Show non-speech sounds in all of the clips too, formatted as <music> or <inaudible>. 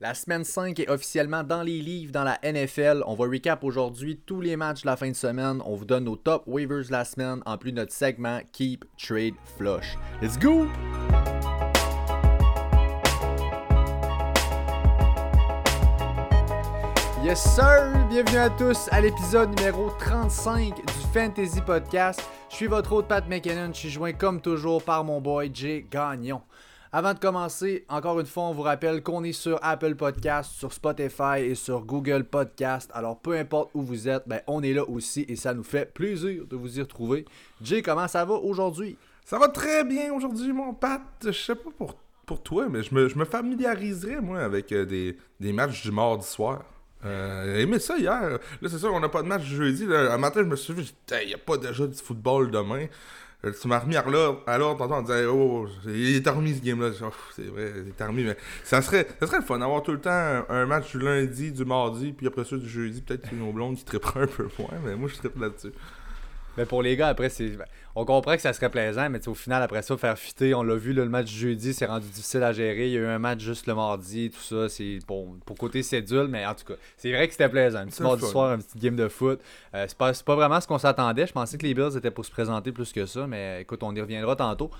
La semaine 5 est officiellement dans les livres dans la NFL. On va recap aujourd'hui tous les matchs de la fin de semaine. On vous donne nos top waivers de la semaine en plus de notre segment Keep Trade Flush. Let's go! Yes sir! Bienvenue à tous à l'épisode numéro 35 du Fantasy Podcast. Je suis votre hôte Pat McKinnon. Je suis joint comme toujours par mon boy Jay Gagnon. Avant de commencer, encore une fois, on vous rappelle qu'on est sur Apple Podcast, sur Spotify et sur Google Podcast. Alors, peu importe où vous êtes, ben, on est là aussi et ça nous fait plaisir de vous y retrouver. Jay, comment ça va aujourd'hui? Ça va très bien aujourd'hui, mon Pat. Je sais pas pour, pour toi, mais je me, je me familiariserais, moi, avec euh, des, des matchs du mardi soir. Euh, aimé ça hier. Là, c'est sûr, on n'a pas de match jeudi. Un matin, je me suis dit, il n'y a pas déjà du football demain. Euh, tu m'as remis à l'ordre, tantôt, on disait, oh, il est remis ce game-là. c'est vrai, il est remis, mais ça serait, ça serait le fun d'avoir tout le temps un, match du lundi, du mardi, puis après ça, du jeudi, peut-être nos blondes qui tripperaient un peu moins, mais moi, je trippe là-dessus. Mais pour les gars, après, c'est on comprend que ça serait plaisant, mais au final, après ça, faire fitter, on l'a vu, le match jeudi, c'est rendu difficile à gérer. Il y a eu un match juste le mardi, tout ça. C'est bon, pour côté cédule, mais en tout cas, c'est vrai que c'était plaisant. Un petit mardi soir, un petit game de foot. Euh, c'est pas, pas, vraiment ce qu'on s'attendait. Je pensais que les Bills étaient pour se présenter plus que ça, mais écoute, on y reviendra tantôt.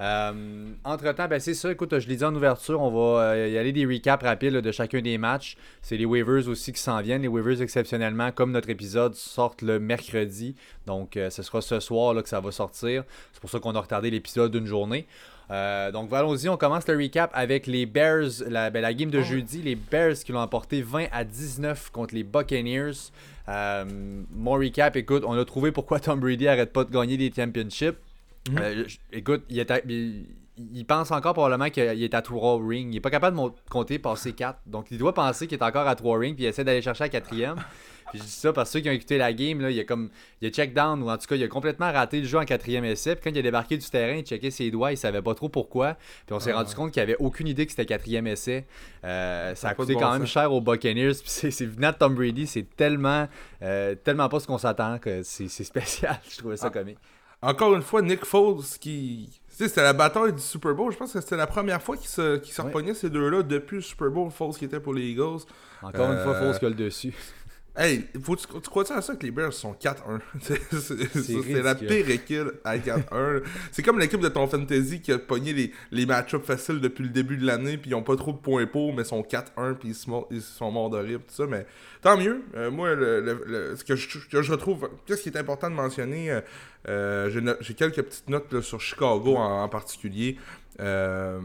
Euh, entre-temps, ben, c'est ça. Écoute, je l'ai dit en ouverture, on va euh, y aller des recaps rapides de chacun des matchs. C'est les waivers aussi qui s'en viennent. Les waivers, exceptionnellement, comme notre épisode, sortent le mercredi. Donc, ce sera ce soir là, que ça va sortir. C'est pour ça qu'on a retardé l'épisode d'une journée. Euh, donc allons-y, on commence le recap avec les Bears, la, ben, la game de oh. jeudi, les Bears qui l'ont emporté 20 à 19 contre les Buccaneers. Euh, mon recap, écoute, on a trouvé pourquoi Tom Brady arrête pas de gagner des championships. Mhm. Euh, écoute, il, il, pense encore probablement qu'il est à 3 rings. Il est pas capable de compter passer 4. Donc il doit penser qu'il est encore à 3 rings puis il essaie d'aller chercher la quatrième. <laughs> Puis je dis ça parce que ceux qui ont écouté la game, là, il a comme il a check down ou en tout cas il a complètement raté le jeu en quatrième essai. Puis quand il a débarqué du terrain, il checkait ses doigts, il savait pas trop pourquoi. Puis on s'est ah. rendu compte qu'il avait aucune idée que c'était quatrième essai. Euh, ça a coûté quand même cher aux Buccaneers. Puis c'est venant de Tom Brady, c'est tellement euh, tellement pas ce qu'on s'attend que c'est spécial. <laughs> je trouvais ça ah. comique. Encore une fois, Nick Foles qui c'était la bataille du Super Bowl. Je pense que c'était la première fois qu'ils se, qu se ces deux-là depuis le Super Bowl. Foles qui était pour les Eagles. Encore une fois, Foles qui a le dessus. Hey, faut, tu, crois-tu à ça que les Bears sont 4-1? <laughs> c'est la pire équipe à 4-1. c'est comme l'équipe de ton fantasy qui a pogné les, les match-ups faciles depuis le début de l'année, puis ils ont pas trop de points pour, mais sont 4-1, puis ils, sont morts de rire, tout ça. Mais tant mieux. Euh, moi, le, ce que je, que je retrouve, qu'est-ce qui est important de mentionner, euh, euh, j'ai quelques petites notes sur Chicago en, en particulier. Euh,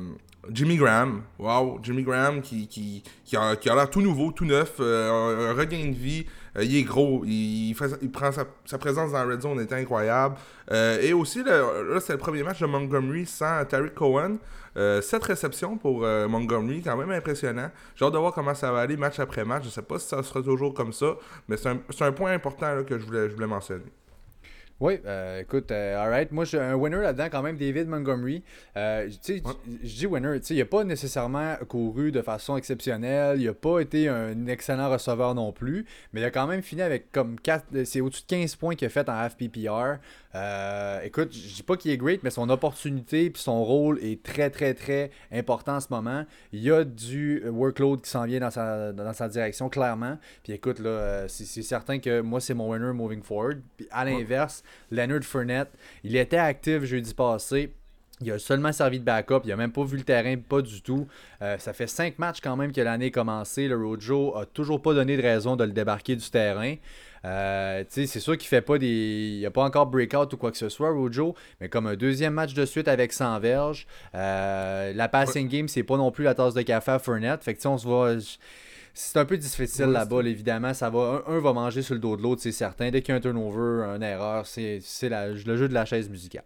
Jimmy Graham, wow, Jimmy Graham qui, a, l'air tout nouveau, tout neuf, euh, un regain de vie. Euh, il est gros, il, prend sa, présence dans la red zone est incroyable. Et aussi, là, c'est le premier match de Montgomery sans Tariq Cohen. cette réception pour Montgomery, quand même impressionnant. J'ai hâte de voir comment ça va aller match après match. Je sais pas si ça sera toujours comme ça, mais c'est un, point important que je voulais mentionner. Oui, euh, écoute, euh, alright. Moi, j'ai un winner là-dedans quand même, David Montgomery. Euh, tu sais, je dis winner, tu sais, il n'a pas nécessairement couru de façon exceptionnelle. Il n'a pas été un excellent receveur non plus. Mais il a quand même fini avec comme 4, c'est au-dessus de 15 points qu'il a fait en FPPR. Euh, écoute, je dis pas qu'il est great, mais son opportunité puis son rôle est très, très, très important en ce moment. Il y a du workload qui s'en vient dans sa, dans sa direction, clairement. Puis écoute, là, euh, c'est certain que moi, c'est mon winner moving forward. Puis à l'inverse, Leonard Fournette, il était actif jeudi passé. Il a seulement servi de backup, il a même pas vu le terrain, pas du tout. Euh, ça fait cinq matchs quand même que l'année a commencé. Le Rojo a toujours pas donné de raison de le débarquer du terrain. Euh, c'est sûr qu'il fait pas des. Il n'y a pas encore breakout ou quoi que ce soit, Rojo, mais comme un deuxième match de suite avec 100 verges. Euh, la passing game, c'est pas non plus la tasse de café à Fournette. Fait que on se voit. C'est un peu difficile là-bas, évidemment. Ça va, un, va manger sur le dos de l'autre, c'est certain. Dès qu'il y a un turnover, une erreur, c'est le jeu de la chaise musicale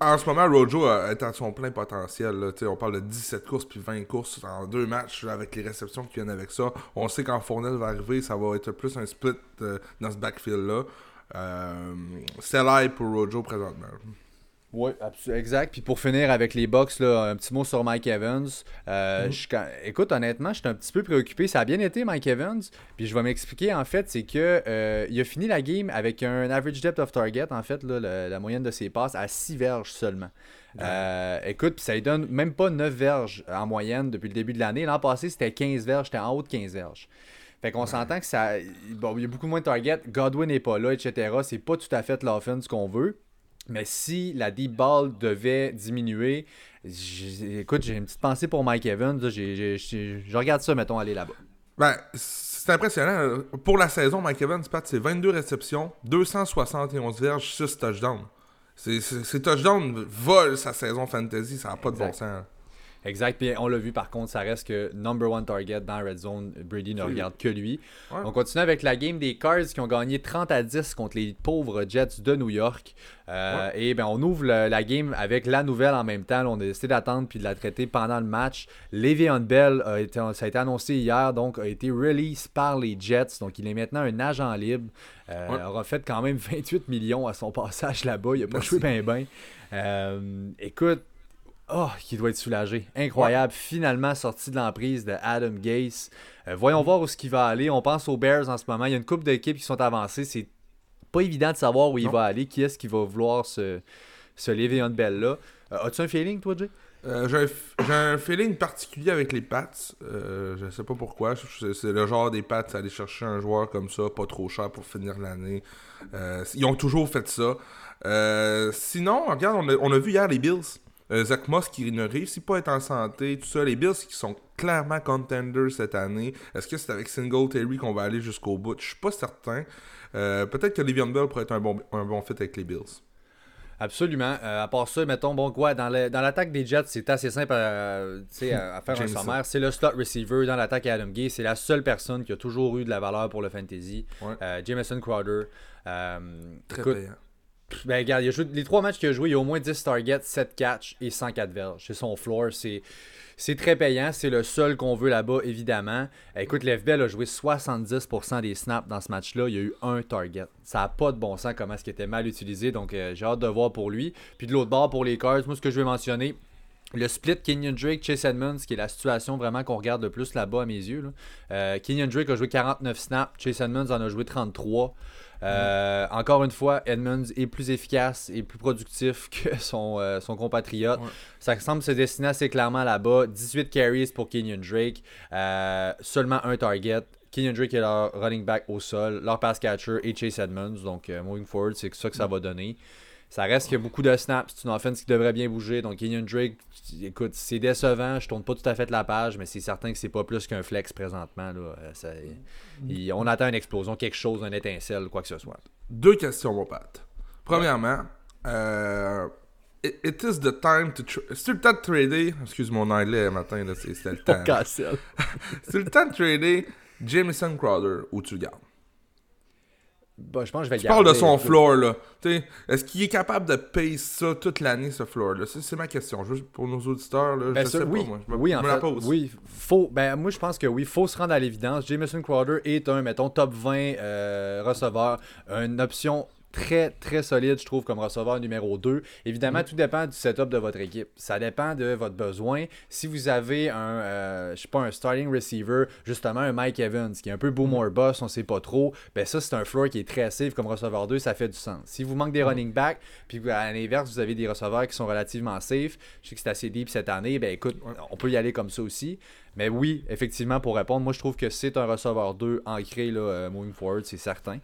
en ce moment, Rojo est à son plein potentiel. On parle de 17 courses puis 20 courses en deux matchs avec les réceptions qui viennent avec ça. On sait quand Fournette va arriver, ça va être plus un split euh, dans ce backfield-là. Euh, c'est live pour Rojo présentement. Oui, exact. Puis pour finir avec les là, un petit mot sur Mike Evans. Euh, mm-hmm. écoute, honnêtement, je suis un petit peu préoccupé. Ça a bien été, Mike Evans. Puis je vais m'expliquer, en fait, c'est que euh, il a fini la game avec un average depth of target, en fait, là, la, moyenne de ses passes, à 6 verges seulement. Euh, écoute, ça lui donne même pas 9 verges en moyenne depuis le début de l'année. L'an passé, c'était 15 verges, c'était en haut de 15 verges. Fait qu'on s'entend que ça. Bon, il y a beaucoup moins de targets. Godwin n'est pas là, etc. C'est pas tout à fait l'offense qu'on veut. Mais si la deep ball devait diminuer, écoute, j'ai une petite pensée pour Mike Evans. Je regarde ça, mettons, aller là-bas. Ben, c'est impressionnant. Pour la saison, Mike Evans, Pat, c'est 22 réceptions, 271 verges, 6 touchdowns. Ces touchdowns volent sa saison fantasy, ça n'a pas de bon sens. Exact. Puis on l'a vu par contre, ça reste que number one target dans Red Zone. Brady ne regarde que lui. On continue avec la game des Cards qui ont gagné 30 à 10 contre les pauvres Jets de New York. Euh, et ben on ouvre la game avec la nouvelle en même temps. on a décidé d'attendre puis de la traiter pendant le match. Le'Veon Bell, a été, ça a été annoncé hier, donc a été release par les Jets. Donc il est maintenant un agent libre. Euh, il aura fait quand même <laughs> 28 millions à son passage là-bas. Il a pas joué bien. Euh, écoute, Oh, qui doit être soulagé. Incroyable. Finalement sorti de l'emprise de Adam Gase. Euh, voyons voir où ce qui va aller. On pense aux Bears en ce moment. Il y a une couple d'équipes qui sont avancées. C'est pas évident de savoir où il va aller. Qui est-ce qui va vouloir se, se lever une belle là? Euh, as-tu un feeling, toi, Jay? Euh, j'ai un, feeling particulier avec les Pats. je sais pas pourquoi. C'est le genre des Pats à aller chercher un joueur comme ça, pas trop cher pour finir l'année. ils ont toujours fait ça. sinon, regarde, on a, on a vu hier les Bills. Euh, Zach Moss qui ne réussit pas à être en santé, tout ça. Les Bills qui sont clairement contenders cette année. Est-ce que c'est avec Singletary qu'on va aller jusqu'au bout? Je suis pas certain. Euh, peut-être que Le'Veon Bell pourrait être un bon, un bon fit avec les Bills. Absolument. Euh, à part ça, mettons, bon, quoi, dans l'attaque des Jets, c'est assez simple à, à faire un sommaire. C'est le slot receiver dans l'attaque à Adam Gay. C'est la seule personne qui a toujours eu de la valeur pour le fantasy. Jameson Crowder. Très bien. Ben, regarde, il a joué, les trois matchs qu'il a joué, il a au moins 10 targets, 7 catch et 104 verges. C'est son floor. C'est, c'est très payant. C'est le seul qu'on veut là-bas, évidemment. Écoute, l'FBL a joué 70% des snaps dans ce match-là. Il y a eu un target. Ça n'a pas de bon sens comment est-ce qu'il était mal utilisé. Donc, euh, j'ai hâte de voir pour lui. Puis de l'autre bord, pour les Cards, moi, ce que je vais mentionner, le split Kenyon Drake, Chase Edmonds, qui est la situation vraiment qu'on regarde le plus là-bas à mes yeux. Euh, Kenyon Drake a joué 49 snaps, Chase Edmonds en a joué 33. Euh, encore une fois, Edmonds est plus efficace et plus productif <laughs> que son, euh, son compatriote. Ça semble se destiner assez clairement là-bas. 18 carries pour Kenyon Drake, euh, seulement un target. Kenyon Drake est leur running back au sol, leur pass catcher et Chase Edmonds. Donc, moving forward, c'est ça que ça va donner. Ça reste qu'il y a beaucoup de snaps. C'est une offense qui devrait bien bouger. Donc, Kenyon Drake, écoute, c'est décevant. Je tourne pas tout à fait la page, mais c'est certain que c'est pas plus qu'un flex présentement. Là. Euh, on attend une explosion, quelque chose, une étincelle, quoi que ce soit. Deux questions, mon Pat. Premièrement, euh, it, is the time to. C'est le temps de trader? Excuse mon anglais matin, c'était le temps. <laughs> c'est le temps de trader Jameson Crowder ou tu gardes? Bah, je pense que je vais tu parles de son floor, là. Est-ce qu'il est capable de payer ça toute l'année, ce floor-là? C'est ma question. Juste pour nos auditeurs, là, ben, je sais oui, pas, moi. Je me, oui, en fait, Oui, faut, ben, moi, je pense que oui, il faut se rendre à l'évidence. Jameson Crowder est un, mettons, top 20 euh, receveur, une option très, très solide, je trouve, comme receveur numéro 2. Évidemment, mm. tout dépend du setup de votre équipe. Ça dépend de votre besoin. Si vous avez un, euh, je sais pas, un starting receiver, justement un Mike Evans, qui est un peu boom or boss, on sait pas trop, ben ça, c'est un floor qui est très safe comme receveur 2, ça fait du sens. Si vous manquez des mm. running backs, puis à l'inverse, vous avez des receveurs qui sont relativement safe, je sais que c'est assez deep cette année, ben écoute, on peut y aller comme ça aussi. Mais oui, effectivement, pour répondre, moi je trouve que c'est un receveur 2 ancré là, euh, moving forward, c'est certain.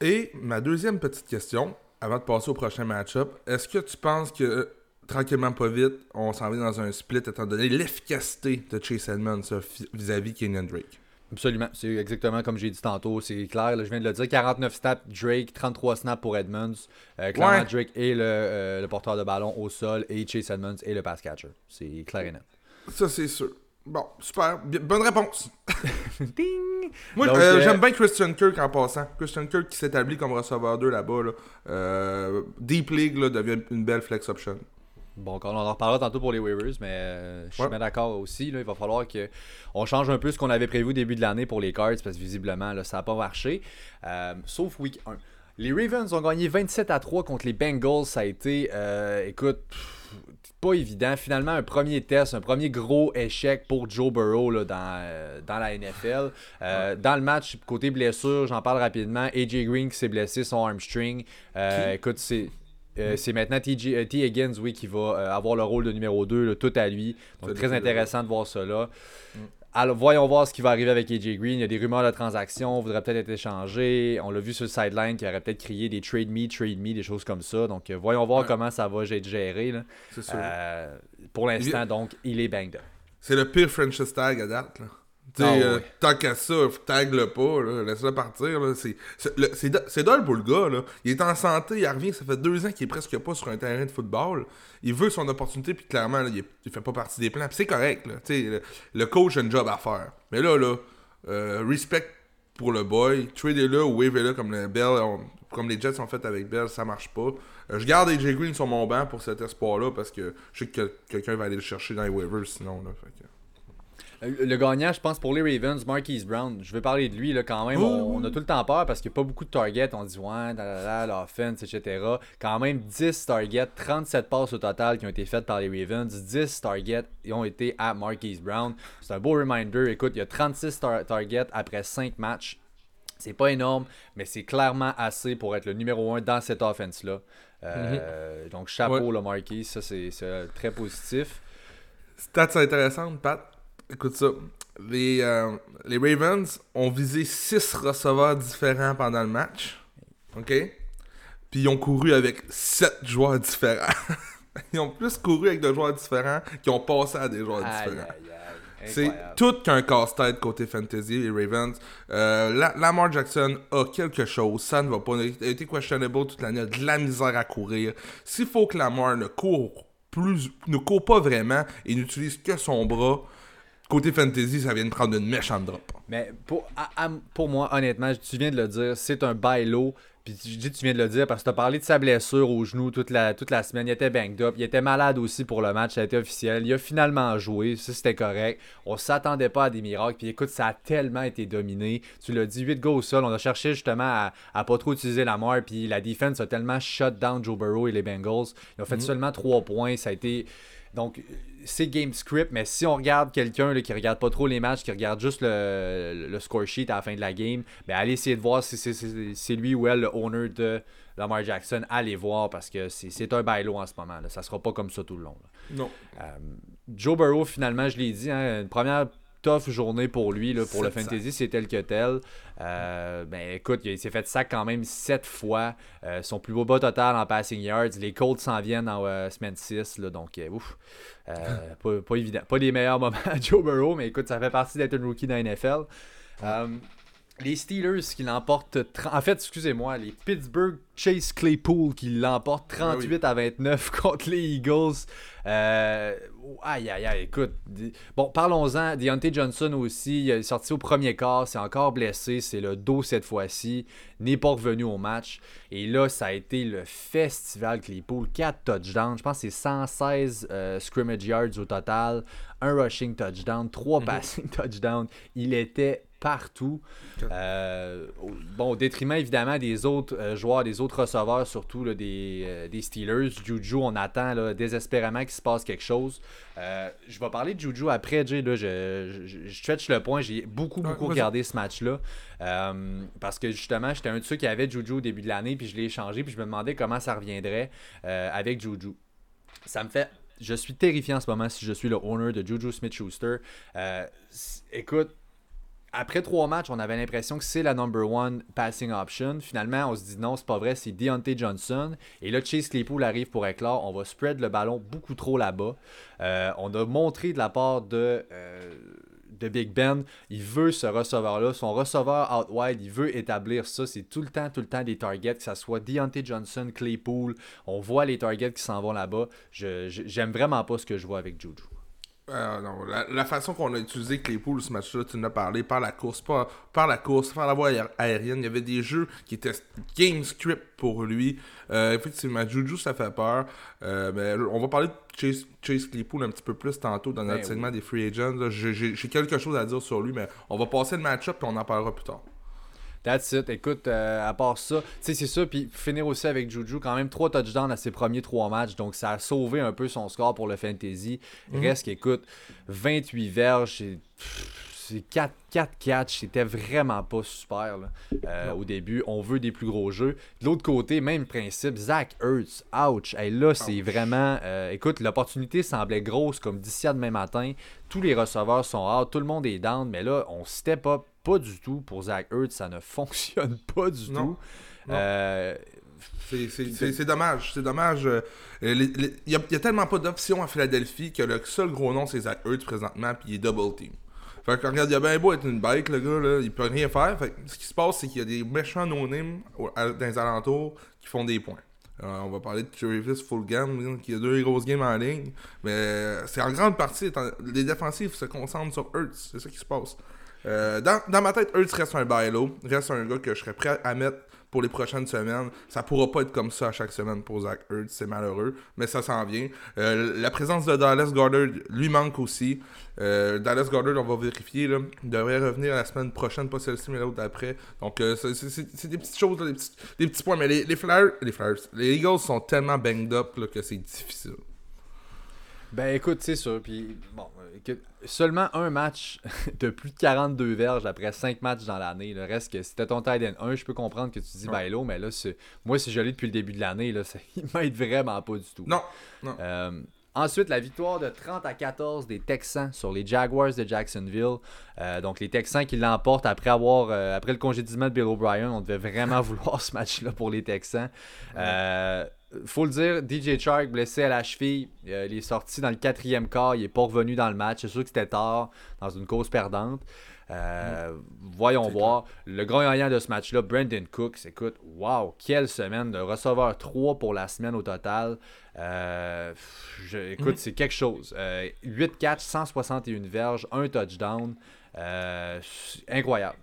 Et ma deuxième petite question, avant de passer au prochain match-up, est-ce que tu penses que tranquillement pas vite, on s'en va dans un split étant donné l'efficacité de Chase Edmonds vis-à-vis Kenyon Drake? Absolument. C'est exactement comme j'ai dit tantôt. C'est clair. je viens de le dire. 49 snaps Drake, 33 snaps pour Edmonds. Euh, clairement, Drake est euh, le, porteur de ballon au sol et Chase Edmonds est le pass catcher. C'est clair et net. Ça, c'est sûr. Bon, super. bonne réponse. <laughs> Ding! Moi, euh, j'aime bien Christian Kirk en passant. Christian Kirk qui s'établit comme receveur 2 là-bas. Là. Euh, Deep League là, devient une belle flex option. Bon, on en reparlera tantôt pour les waivers, mais euh, je suis bien d'accord aussi. Là, il va falloir qu'on change un peu ce qu'on avait prévu au début de l'année pour les cards, parce que visiblement, là, ça n'a pas marché. sauf week 1. Les Ravens ont gagné 27 à 3 contre les Bengals. Ça a été, euh, écoute, pas évident. Finalement, un premier test, un premier gros échec pour Joe Burrow là, dans, euh, dans la NFL. Euh, dans le match, côté blessure, j'en parle rapidement. AJ Green qui s'est blessé son hamstring. écoute, c'est. c'est maintenant T. Higgins, oui, qui va avoir le rôle de numéro 2, tout à lui. Donc, très intéressant de voir cela. Mm. Alors, voyons voir ce qui va arriver avec AJ Green. Il y a des rumeurs de transaction, voudrait peut-être être échangé. On l'a vu sur le sideline qui aurait peut-être crié des trade me, trade me, des choses comme ça. Donc, euh, voyons voir comment ça va être géré. C'est sûr. Euh, pour l'instant, donc, il est banged up. C'est le pire franchise tag à date. Là. Ah, euh, tant qu'à ça, tag-le pas, laisse-le partir. C'est drôle pour le gars. Là. Il est en santé, il revient, ça fait deux ans qu'il est presque pas sur un terrain de football. Il veut son opportunité, puis clairement, il, il, fait pas partie des plans. c'est correct. Là, le, le, coach a un job à faire. Mais là, là euh, respect pour le boy. Tradez-le ou wavez-le comme, comme les Jets ont fait avec Bell, ça marche pas. Euh, je garde AJ Green sur mon banc pour cet espoir-là parce que je sais que quelqu'un va aller le chercher dans les waivers sinon. Là, fait le gagnant, je pense, pour les Ravens, Marquise Brown. Je vais parler de lui là, quand même. on, a tout le temps peur parce qu'il n'y a pas beaucoup de targets. On dit, ouais, l'offense, etc. Quand même, 10 targets, 37 passes au total qui ont été faites par les Ravens. 10 targets ont été à Marquise Brown. C'est un beau reminder. Écoute, il y a 36 targets après 5 matchs. C'est pas énorme, mais c'est clairement assez pour être le numéro 1 dans cette offense-là. Euh, mhm. Donc, chapeau, le Marquise. Ça, c'est très positif. Stats intéressantes, Pat? Écoute ça. Les, euh, les Ravens ont visé 6 receveurs différents pendant le match. OK? Puis ils ont couru avec 7 joueurs différents. <laughs> ils ont plus couru avec des joueurs différents qu'ils ont passé à des joueurs différents. C'est tout qu'un casse-tête côté fantasy, les Ravens. Euh, Lamar Jackson a quelque chose. Ça ne va pas. Il a été questionable toute l'année. de la misère à courir. S'il faut que Lamar ne court plus, ne court pas vraiment et n'utilise que son bras, côté fantasy, ça vient de prendre une méchante drop. Mais pour, pour moi, honnêtement, tu viens de le dire, c'est un bailo. Puis je dis tu viens de le dire parce que tu as parlé de sa blessure au genou toute la, toute la semaine. Il était banged up. Il était malade aussi pour le match. Ça a été officiel. Il a finalement joué. Ça, c'était correct. On s'attendait pas à des miracles. Puis écoute, ça a tellement été dominé. Tu l'as dit, 8 go au sol. On a cherché justement à, à pas trop utiliser la mort. Puis la defense a tellement shut down Joe Burrow et les Bengals. Ils ont fait mhm. seulement 3 points. Ça a été. Donc, c'est game script, mais si on regarde quelqu'un qui regarde pas trop les matchs, qui regarde juste le, score sheet à la fin de la game, ben allez essayer de voir si c'est lui ou elle le owner de Lamar Jackson. Allez voir parce que c'est un bailo en ce moment. Là. Ça sera pas comme ça tout le long. Non. Euh, Joe Burrow, finalement, je l'ai dit, hein, une première tough journée pour lui, là, pour le fantasy, c'est tel que tel. Euh, ben écoute, il s'est fait sac quand même 7 fois. Euh, son plus beau bas total en passing yards. Les Colts s'en viennent en semaine 6. Là, donc, ouf. pas, pas, évident. Pas les meilleurs moments à Joe Burrow, mais écoute, ça fait partie d'être un rookie dans la NFL. Les Steelers qui l'emportent. En fait, excusez-moi, les Pittsburgh Chase Claypool qui l'emporte 38 à 29 <laughs> contre les Eagles. Euh, aïe, aïe, aïe, écoute. Bon, parlons-en. Deontay Johnson aussi, il est sorti au premier quart, c'est encore blessé, c'est le dos cette fois-ci, n'est pas revenu au match. Et là, ça a été le festival Claypool. 4 touchdowns, je pense que c'est 116 euh, scrimmage yards au total, un rushing touchdown, 3 mhm. passing <laughs> touchdowns. Il était partout. Euh, bon, au détriment évidemment des autres joueurs, des autres receveurs, surtout des, euh, des, Steelers. Juju, on attend là, désespérément qu'il se passe quelque chose. Euh, je vais parler de Juju après, Jay. Là, je, je, stretch le point. J'ai beaucoup, beaucoup regardé ce match-là. Euh, parce que justement, j'étais un de ceux qui avait Juju au début de l'année, puis je l'ai échangé, puis je me demandais comment ça reviendrait avec Juju. Ça me fait je suis terrifié en ce moment si je suis le owner de Juju Smith-Schuster. écoute, après trois matchs, on avait l'impression que c'est la number one passing option. Finalement, on se dit non, c'est pas vrai, c'est Deontay Johnson. Et là, Chase Claypool arrive pour éclore. On va spread le ballon beaucoup trop là-bas. Euh, on a montré de la part de, euh, de Big Ben, il veut ce receveur-là. Son receveur out wide, il veut établir ça. C'est tout le temps, tout le temps des targets, que ce soit Deontay Johnson, Claypool. On voit les targets qui s'en vont là-bas. J'aime vraiment pas ce que je vois avec Juju. Euh, non, la, façon qu'on a utilisé Claypool ce match-là, tu en as parlé, par la course, par, par la course, par la voie aérienne, il y avait des jeux qui étaient game script pour lui. Euh, effectivement, Juju, ça fait peur. Euh, mais on va parler de Chase, Chase, Claypool un petit peu plus tantôt dans notre ben segment des free agents. J'ai quelque chose à dire sur lui, mais on va passer le match-up et on en parlera plus tard. That's it. Écoute, euh, à part ça, tu sais, c'est ça. Puis finir aussi avec Juju, quand même trois touchdowns à ses premiers trois matchs. Donc ça a sauvé un peu son score pour le fantasy. Mhm. Reste qu'écoute, 28 verges, c'est 4, 4 catch, c'était vraiment pas super euh, au début. On veut des plus gros jeux. De l'autre côté, même principe, Zach Hurts, ouch. et là, c'est vraiment. Euh, écoute, l'opportunité semblait grosse comme d'ici à demain matin. Tous les receveurs sont out, tout le monde est down, mais là, on step up pas du tout pour Zach Hurts. Ça ne <laughs> fonctionne pas du tout. Euh, c'est dommage. C'est dommage. Il n'y a, tellement pas d'options à Philadelphie que le seul gros nom, c'est Zach Hurts présentement, puis il est double team. Fait que regarde, il a bien beau être une bike, le gars, là, il peut rien faire. Fait ce qui se passe, c'est qu'il y a des méchants no-name dans les alentours qui font des points. Euh, on va parler de Travis Fulgham, qui a deux grosses games en ligne. Mais c'est en grande partie, les défensifs se concentrent sur Hurts. C'est ça qui se passe. Euh, dans, dans, ma tête, Hurts reste un bailo. Reste un gars que je serais prêt à mettre pour les prochaines semaines. Ça pourra pas être comme ça à chaque semaine pour Zach Hurts, c'est malheureux, mais ça s'en vient. Euh, la présence de Dallas Goddard lui manque aussi. Euh, Dallas Goddard, on va vérifier, là, devrait revenir la semaine prochaine, pas celle-ci, mais l'autre d'après. Donc, euh, c'est des petites choses, des, petits, points. Mais les, les les Flyers, les Eagles sont tellement banged up que c'est difficile. Ben écoute, c'est sûr. Puis bon, seulement un match <laughs> de plus de 42 verges après 5 matchs dans l'année. Le reste, que c'était ton tight 1, je peux comprendre que tu dis ouais. mais là, moi, si je l'ai depuis le début de l'année, là, <laughs> il m'aide vraiment pas du tout. Non. Euh, ensuite, la victoire de 30 à 14 des Texans sur les Jaguars de Jacksonville. Euh, donc, les Texans qui l'emportent après avoir euh, après le congédiement de Bill O'Brien. On devait vraiment <laughs> vouloir ce match-là pour les Texans. Euh, faut le dire, DJ Chark blessé à la cheville, euh, il est sorti dans le quatrième quart, il est pas revenu dans le match. C'est sûr que c'était tard, dans une cause perdante. Euh, voyons voir. Le grand gagnant de ce match-là, Brandon Cooks, écoute, wow, quelle semaine de receveur 3 pour la semaine au total. Euh, écoute, mm. c'est quelque chose. 8 catch, 161 verges, un touchdown. incroyable.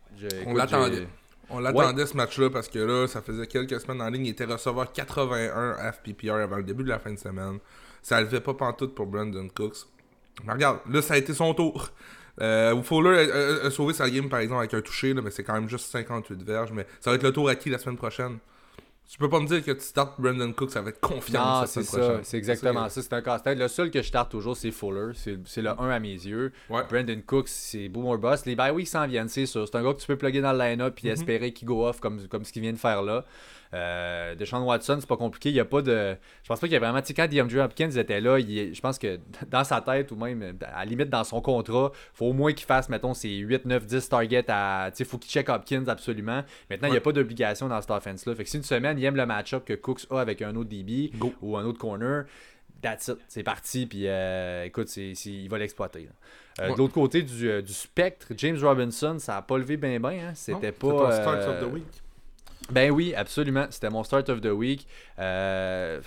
On l'attendait. On l'attendait ce match-là parce que là, ça faisait quelques semaines en ligne. Il était recevoir 81 FPPR avant le début de la fin de semaine. Ça levait pas pantoute pour Brandon Cooks. Mais regarde, là, ça a été son tour. Euh, Fuller a, sauvé sa game par exemple avec un touché, mais c'est quand même juste 58 verges. Mais ça va être le tour à qui la semaine prochaine tu peux pas me dire que tu startes Brandon Cooks avec confiance. c'est ça. C'est exactement ça. C'est un casse-tête. Le seul que je starte toujours, c'est Fuller. C'est le 1 à mes yeux. Brandon Cooks, c'est Boomer Boss. Les bye oui, s'en viennent, c'est sûr. C'est un gars que tu peux plugger dans le line-up et mhm. espérer qu'il go off comme, comme ce qu'il vient de faire là. Euh, Deshaun Watson, c'est pas compliqué. Il y a pas de. Je pense pas qu'il y a vraiment. Tu sais, quand DeAndre Hopkins était là, il... je pense que <laughs> dans sa tête ou même à la limite dans son contrat, faut au moins qu'il fasse, mettons, ses 8, 9, 10 targets à. Tu sais, faut qu'il check Hopkins absolument. Maintenant, il n'y a pas d'obligation dans cette offense-là. Fait que si une semaine, il aime le match-up que Cooks a avec un autre DB ou un autre corner, that's it. C'est parti. Puis euh, écoute, il va l'exploiter. Euh, de l'autre côté du, euh, du, spectre, James Robinson, ça a pas levé bien bien. Hein. C'était pas. Start of the week. Ben oui, absolument. C'était mon start of the week. Euh,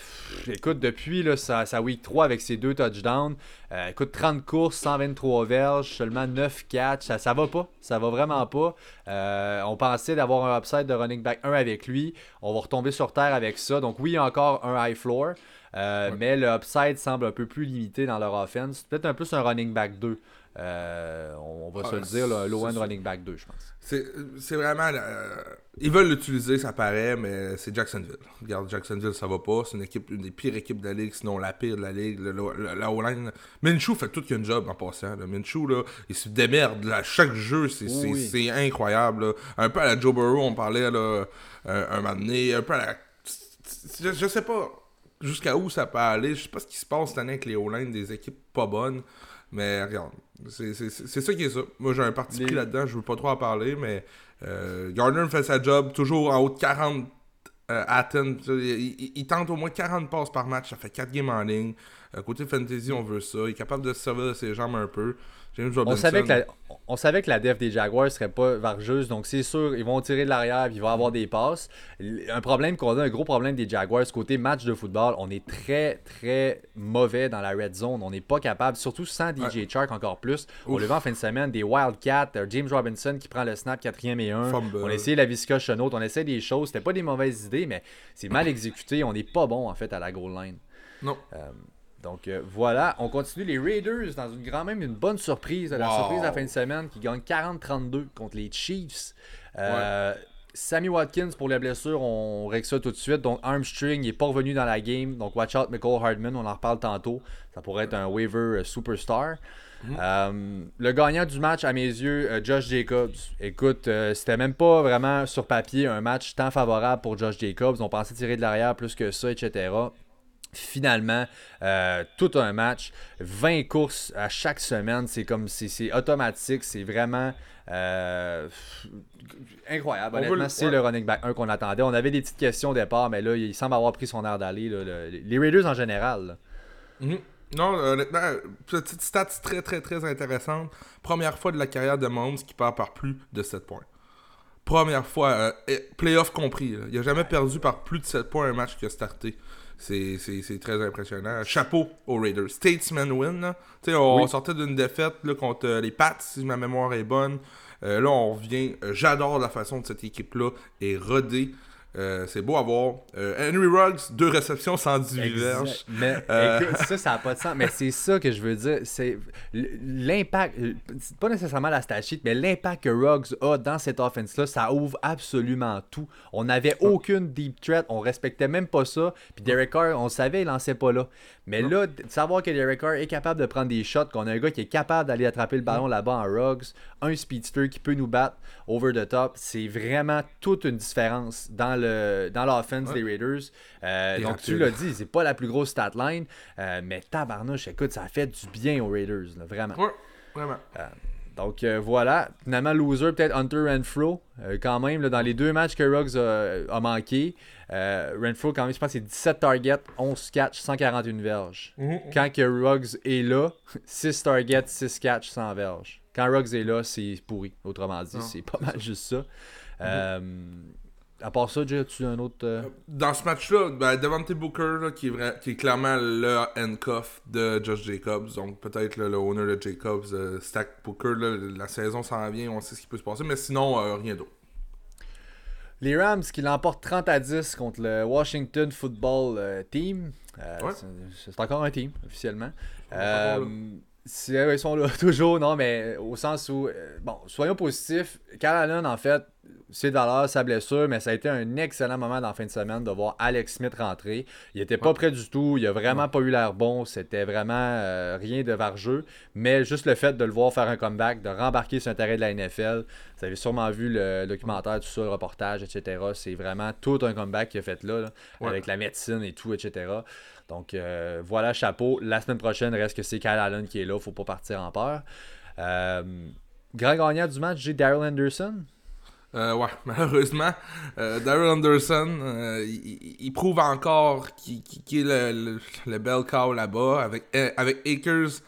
écoute, depuis là, sa, week 3 avec ses deux touchdowns, euh, écoute, 30 courses, 123 verges, seulement 9 catch. Ça, ça va pas. Ça va vraiment pas. Euh, on pensait d'avoir un upside de running back 1 avec lui. On va retomber sur terre avec ça. Donc oui, encore un high floor. Mais le upside semble un peu plus limité dans leur offense. Peut-être un peu un running back 2. Euh, on, va se ah, le dire, le low end running back 2, je pense. C'est vraiment. Euh, ils veulent l'utiliser, ça paraît, mais c'est Jacksonville. Regarde, Jacksonville, ça va pas. C'est une équipe, une des pires équipes de la ligue, sinon la pire de la ligue. la O-line. Minshew fait tout qu'un job en passant. Là. Minshew, là, il se démerde. Là, chaque jeu, c'est incroyable. Un peu à la Joe Burrow, on parlait là, un, un moment donné. Un peu à la. Je, je sais pas jusqu'à où ça peut aller. Je sais pas ce qui se passe cette année avec les O-line des équipes pas bonnes. Mais regarde, c'est ça qui est ça. Moi, j'ai un parti pris là-dedans, je veux pas trop en parler, mais euh, Gardner fait sa job toujours en haut de 40 euh, Athens. Il, tente au moins 40 passes par match, ça fait 4 games en ligne. Euh, côté fantasy, on veut ça. Il est capable de se servir de ses jambes un peu. On savait, que la, on savait que la def des Jaguars serait pas vargeuse, donc c'est sûr, ils vont tirer de l'arrière et ils vont avoir des passes. Un problème qu'on a, un gros problème des Jaguars, côté match de football, on est très, très mauvais dans la red zone. On n'est pas capable, surtout sans DJ Chark encore plus. On le voit en fin de semaine, des Wildcats, euh, James Robinson qui prend le snap quatrième et un. On a essayé la Visca Chenot, on essaie des choses. C'était pas des mauvaises idées, mais c'est mal <laughs> exécuté. On n'est pas bon, en fait, à la goal line. Non. Euh, donc euh, voilà, on continue les Raiders dans une grand même une bonne surprise, la surprise de la fin de semaine qui gagne 40-32 contre les Chiefs. Euh, Sammy Watkins, pour les blessures, on règle ça tout de suite. Donc, Armstring n'est pas revenu dans la game. Donc, watch out, Michael Hardman, on en reparle tantôt. Ça pourrait être un waiver euh, superstar. Mhm. Euh, le gagnant du match, à mes yeux, Josh Jacobs. Écoute, c'était même pas vraiment sur papier un match tant favorable pour Josh Jacobs. On pensait tirer de l'arrière plus que ça, etc finalement tout un match 20 courses à chaque semaine c'est comme c'est automatique c'est vraiment euh, incroyable. Honnêtement, c'est le running back 1 qu'on attendait. On avait des petites questions au départ, mais là, il semble avoir pris son air d'aller. Les Raiders en général. Mhm. Non, honnêtement, petite stat très, très, très intéressante. Première fois de la carrière de Mahomes qui part par plus de 7 points. Première fois, euh, playoff compris. Il n'a jamais perdu par plus de 7 points un match qui a starté. C'est très impressionnant. Chapeau aux Raiders. Statesman win. On sortait d'une défaite là, contre les Pats, si ma mémoire est bonne. Euh, là, on revient. Euh, j'adore la façon de cette équipe-là est rodée. Euh, c'est beau à voir. Euh, Henry Ruggs, deux réceptions, 118 verges. Mais euh, ça, ça n'a pas de sens. Mais c'est ça que je veux dire. C'est l'impact, pas nécessairement la stat sheet, mais l'impact que Ruggs a dans cette offense-là, ça ouvre absolument tout. On n'avait aucune deep threat, on respectait même pas ça. Puis Derek Carr, on savait, il lançait pas là. Mais là, de savoir que Derek Carr est capable de prendre des shots, qu'on a un gars qui est capable d'aller attraper le ballon là-bas en Ruggs, un speedster qui peut nous battre over the top, c'est vraiment toute une différence dans le dans l'offense des Raiders. Euh, donc, tu l'as dit, c'est pas la plus grosse stat line, euh, mais tabarnouche, écoute, ça a fait du bien aux Raiders, vraiment. Ouais, vraiment. Euh, donc voilà, finalement, loser, peut-être Hunter Renfro, quand même, dans les deux matchs que Ruggs a, manqué. Renfro, quand même, je pense c'est 17 targets, 11 catch, 141 verges. Mm-hmm. Quand que Ruggs est là, <laughs> 6 targets, 6 catch, 100 verges. Quand Ruggs est là, c'est pourri. Autrement dit, c'est pas mal juste ça. Mm-hmm. À part ça, Jay, as-tu un autre. Euh? Dans ce match-là, ben, Devante Booker, qui, est vrai, qui est clairement le handcuff de Josh Jacobs, donc peut-être le owner de Jacobs, euh, Stack Booker, la saison s'en vient, on sait ce qui peut se passer, mais sinon, euh, rien d'autre. Les Rams qui l'emportent 30 à 10 contre le Washington Football Team. C'est encore un team, officiellement. ils sont là <laughs> toujours, non, mais au sens où, bon, soyons positifs. Cal Allen, en fait, c'est dans sa blessure, mais ça a été un excellent moment dans la fin de semaine de voir Alex Smith rentrer. Il était pas prêt du tout, il a vraiment pas eu l'air bon, c'était vraiment euh, rien de vargeux, mais juste le fait de le voir faire un comeback, de rembarquer sur un terrain de la NFL, vous avez sûrement vu le documentaire, tout ça, le reportage, etc. C'est vraiment tout un comeback qu'il a fait là, avec la médecine et tout, etc. Donc euh, voilà, chapeau. La semaine prochaine, reste que c'est Kyle Allen qui est là, faut pas partir en peur. Euh, grand gagnant du match, j'ai Daryl Anderson. Euh, ouais, <laughs> malheureusement, euh, Daryl Anderson, euh, il, prouve encore qu'il est le, le, bel cow là-bas avec, avec Akers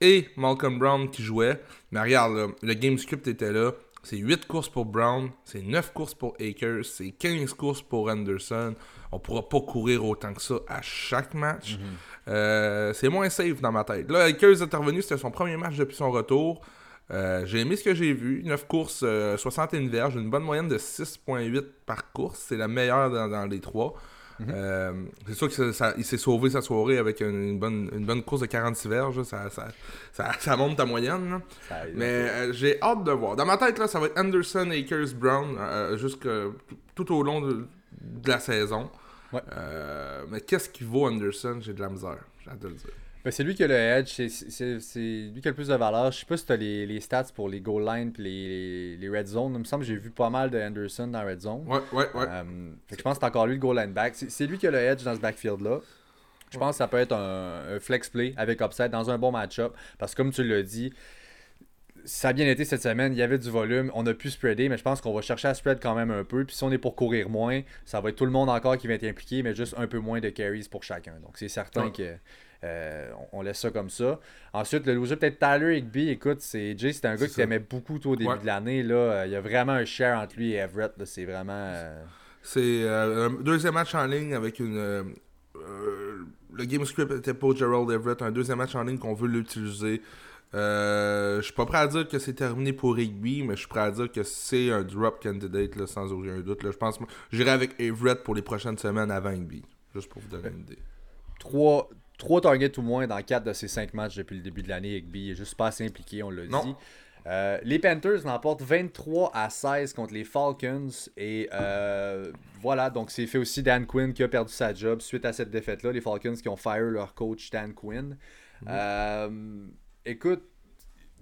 et Malcolm Brown qui jouaient. Mais regarde, le game script était là. C'est 8 courses pour Brown, c'est 9 courses pour Akers, c'est 15 courses pour Anderson. On pourra pas courir autant que ça à chaque match. Mhm. c'est moins safe dans ma tête. Là, Akers est intervenu, c'était son premier match depuis son retour. Euh, j'ai aimé ce que j'ai vu. 9 courses, 61 euh, verges, une bonne moyenne de 6.8 par course. C'est la meilleure dans, les trois. Mhm. Euh, c'est sûr qu'il s'est sauvé sa soirée avec une, bonne, une bonne course de 46 verges. Ça, ça, monte ta moyenne. Mais j'ai hâte de voir. Dans ma tête, là, ça va être Anderson, Akers, Brown jusque tout au long de, la saison. mais qu'est-ce qui vaut Anderson? J'ai de la misère. J'ai hâte de le dire. Ben, c'est lui qui a le edge, c'est lui qui a le plus de valeur. Je sais pas si tu as les, les, stats pour les goal line et les, les, red zone. Il me semble que j'ai vu pas mal de Anderson dans red zone. Ouais, ouais, ouais. Euh, je pense que c'est encore lui le goal line back. C'est lui qui a le edge dans ce backfield-là. Je pense que ça peut être un, flex play avec upside dans un bon match-up. Parce que comme tu l'as dit, ça a bien été cette semaine, il y avait du volume, on a pu spreader, mais je pense qu'on va chercher à spread quand même un peu. Puis si on est pour courir moins, ça va être tout le monde encore qui va être impliqué, mais juste un peu moins de carries pour chacun. Donc c'est certain que euh, on laisse ça comme ça. Ensuite, le loser, peut-être Tyler Higby. Écoute, c'est Jay, c'était un gars qui t'aimait beaucoup au début de l'année. Là. Euh, il y a vraiment un share entre lui et Everett. C'est vraiment. Euh, c'est un deuxième match en ligne avec une. le game script était pour Gerald Everett. Un deuxième match en ligne qu'on veut l'utiliser. je suis pas prêt à dire que c'est terminé pour Higby, mais je suis prêt à dire que c'est un drop candidate là, sans aucun doute. Là. Je pense j'irai avec Everett pour les prochaines semaines avant Higby. Juste pour vous donner une idée. Trois, 3 targets ou moins dans 4 de ces 5 matchs depuis le début de l'année. Higby est juste pas assez impliqué, on l'a dit. Euh, les Panthers l'emportent 23 à 16 contre les Falcons. Et euh, voilà, donc c'est fait aussi Dan Quinn qui a perdu sa job suite à cette défaite-là. Les Falcons qui ont fire leur coach Dan Quinn. Mhm. Euh, écoute,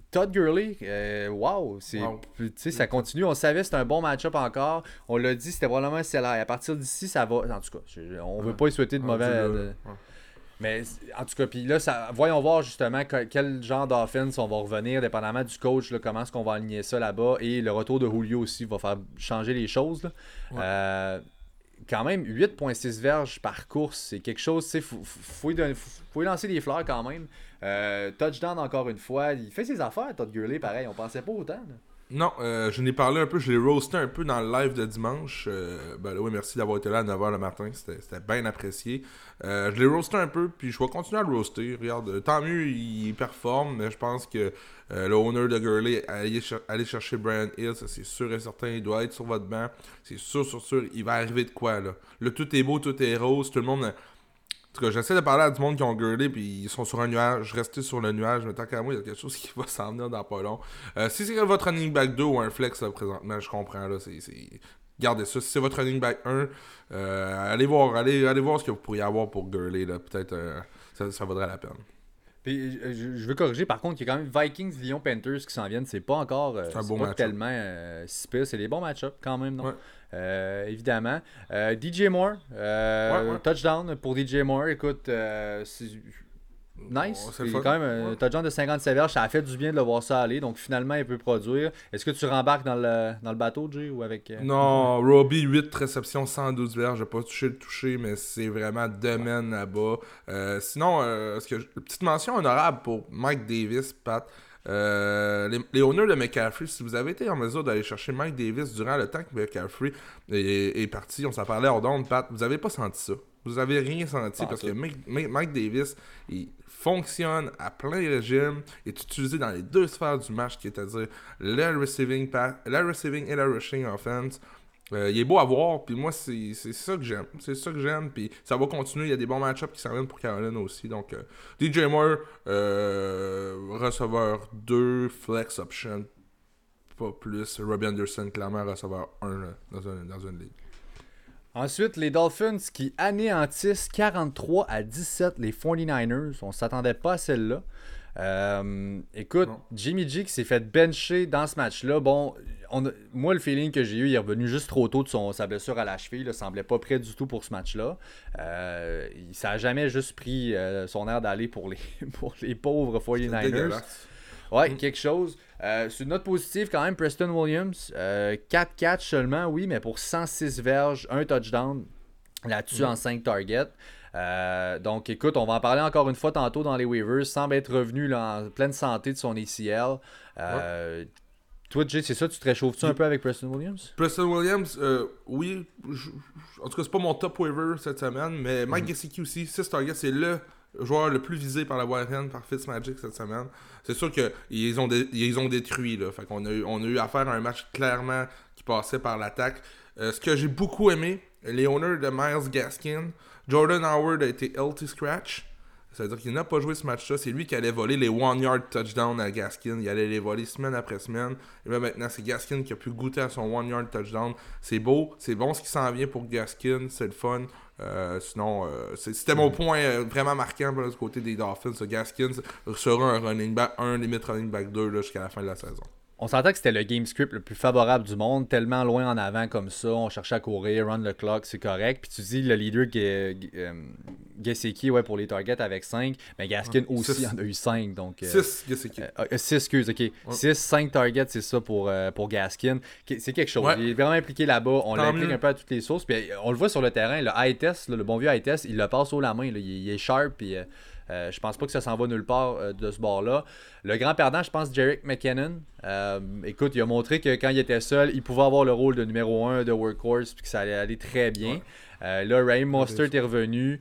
Todd Gurley, wow, c'est, ça continue. On savait que c'était un bon match-up encore. On l'a dit, c'était probablement celle-là. À partir d'ici, ça va. En tout cas, on veut pas y souhaiter de mauvais. Mais en tout cas, puis là, ça, voyons voir justement quel genre d'offense on va revenir, dépendamment du coach, comment est-ce qu'on va aligner ça là-bas. Et le retour de Julio aussi va faire changer les choses. Euh, quand même, 8.6 verges par course, c'est quelque chose, il faut, faut, faut, lancer des fleurs quand même. Euh, touchdown encore une fois, il fait ses affaires, Todd Gurley, pareil, on pensait pas autant. Non, euh, je n'ai parlé un peu, je l'ai roasté un peu dans le live de dimanche. Euh, ben oui, merci d'avoir été là à 9h le matin, c'était bien apprécié. Euh, je l'ai roasté un peu, puis je vais continuer à le roaster. Regarde, tant mieux, il performe, mais je pense que le owner de Gurley, aller, aller chercher Brian Hill, c'est sûr et certain, il doit être sur votre banc. C'est sûr, sûr, sûr, il va arriver de quoi, là. Le tout est beau, tout est rose, tout le monde tout j'essaie de parler à du monde qui ont gueulé puis ils sont sur un nuage. Restez sur le nuage, mais tant qu'à moi, il y a quelque chose qui <laughs> va s'en venir dans pas long. Euh, si c'est votre running back 2 ou un flex là, présentement, je comprends. Là, c'est, Gardez ça. Si c'est votre running back 1, euh, allez voir allez, allez voir ce que vous pourriez avoir pour Gurley. Peut-être euh, ça, ça vaudrait la peine. Puis, je, veux corriger, par contre, il y a quand même Vikings, Lyon, Panthers qui s'en viennent. C'est pas encore c'est pas tellement si pire. C'est des bons match-ups quand même, non? Euh, évidemment. Euh, DJ Moore, euh, touchdown pour DJ Moore. Écoute, Nice. c'est quand même un touchdown de 57 verges. Ça a fait du bien de le voir ça aller. Donc finalement, il peut produire. Est-ce que tu rembarques dans le, dans le bateau, Jay ou avec. Non, Robbie, 8 réceptions, 112 verges. J'ai pas touché le toucher, mais c'est vraiment domaine là-bas. sinon, ce que, petite mention honorable pour Mike Davis, Pat. Euh, les, honneurs de McCaffrey, si vous avez été en mesure d'aller chercher Mike Davis durant le temps que McCaffrey est, parti, on s'en parlait hors d'onde, Pat, vous avez pas senti ça. Vous avez rien senti parce que Mike, Davis, il fonctionne à plein régime, est utilisé dans les deux sphères du match, qui est à dire le la receiving et la rushing offense. Euh, il est beau à voir, puis moi, c'est ça que j'aime. C'est ça que j'aime, puis ça va continuer. Il y a des bons match-ups qui s'en viennent pour Caroline aussi. Donc, euh, DJ Moore, euh, receveur 2, flex option, pas plus. Robbie Anderson, clairement, receveur 1 dans, dans une ligue. Ensuite, les Dolphins qui anéantissent 43 à 17 les 49ers. On s'attendait pas à celle-là. Euh, écoute, Jimmy G qui s'est fait bencher dans ce match-là. Bon, moi, le feeling que j'ai eu, il est revenu juste trop tôt de son, sa blessure à la cheville. Il semblait pas prêt du tout pour ce match-là. Euh, ça n'a jamais juste pris euh, son air d'aller pour les, <laughs> pour les pauvres 49ers. Ouais, mm. quelque chose. Euh, sur une note positive, quand même, Preston Williams, 4 catchs seulement, oui, mais pour 106 verges, un touchdown là-dessus mm. en 5 targets. Euh, donc, écoute, on va en parler encore une fois tantôt dans les waivers. Semble être revenu en pleine santé de son ACL. Euh, toi, Jay, c'est ça, tu te réchauffes-tu un peu avec Preston Williams? Preston Williams, euh, oui. en tout cas, c'est pas mon top waiver cette semaine, mais Mike mm. Gesicki aussi, 6 targets, c'est le joueur le plus visé par la Warren par Fitzmagic cette semaine. C'est sûr qu'ils ont, ont détruit. Là. Fait qu'on a eu, on a eu affaire à un match clairement qui passait par l'attaque. ce que j'ai beaucoup aimé, les honneurs de Miles Gaskin, Jordan Howard a été healthy scratch. C'est-à-dire qu'il n'a pas joué ce match-là. C'est lui qui allait voler les one-yard touchdown à Gaskin. Il allait les voler semaine après semaine. Et bien maintenant, c'est Gaskin qui a pu goûter à son one-yard touchdown. C'est beau, c'est bon ce qui s'en vient pour Gaskin. C'est le fun. Euh, sinon, euh, c'était mon point euh, vraiment marquant le côté des Dolphins. Gaskin sera un running back, un limite running back 2 jusqu'à la fin de la saison on sentait que c'était le game script le plus favorable du monde, tellement loin en avant comme ça, on cherchait à courir, run the clock, c'est correct. Puis tu dis le leader euh, Gesicki ouais, pour les targets avec 5, mais Gaskin aussi en a eu 5. 6 Gesicki. 6, excuse, ok. 6, 5 targets, c'est ça pour, euh, pour Gaskin. C'est quelque chose. Il est vraiment impliqué là-bas, on l'implique un peu à toutes les sources. Puis euh, on le voit sur le terrain, le high test, le bon vieux high test, il le passe haut la main, il, est sharp. Puis, euh, je pense pas que ça s'en va nulle part euh, de ce bord-là. Le grand perdant, je pense, Jerick McKinnon. Euh, écoute, il a montré que quand il était seul, il pouvait avoir le rôle de numéro 1 de workhorse puis que ça allait aller très bien. là, Ray Mostert est revenu.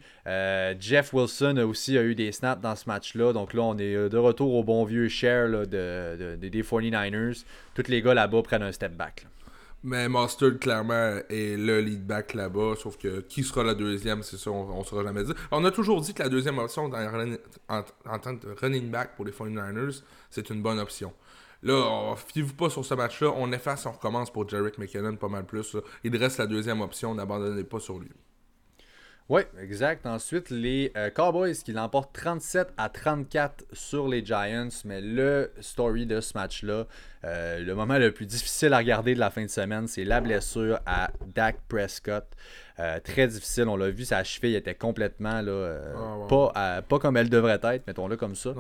Jeff Wilson a aussi a eu des snaps dans ce match-là. Donc là, on est de retour au bon vieux share de, des 49ers. Tous les gars là-bas prennent un step back. Mais Mustard, clairement, est le lead back là-bas. Sauf que qui sera la deuxième, c'est ça, on ne saura jamais dire. On a toujours dit que la deuxième option en, tant que running back pour les 49ers, c'est une bonne option. Là, fiez-vous pas sur ce match-là. On efface, on recommence pour Jarek McKinnon pas mal plus. Il reste la deuxième option. N'abandonnez pas sur lui. Oui, exact. Ensuite, les euh, Cowboys qui l'emportent 37 à 34 sur les Giants. Mais le story de ce match-là, euh, le moment le plus difficile à regarder de la fin de semaine, c'est la blessure à Dak Prescott. Euh, très difficile, on l'a vu, sa cheville était complètement là, ah, pas, pas comme elle devrait être, mettons-le comme ça.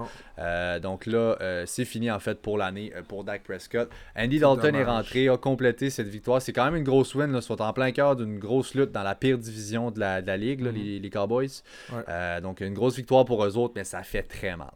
donc là, c'est fini en fait pour l'année pour Dak Prescott. Andy Dalton est rentré, a complété cette victoire. C'est quand même une grosse win, là, soit en plein cœur d'une grosse lutte dans la pire division de la, ligue, mm-hmm. les, Cowboys. donc une grosse victoire pour eux autres, mais ça fait très mal.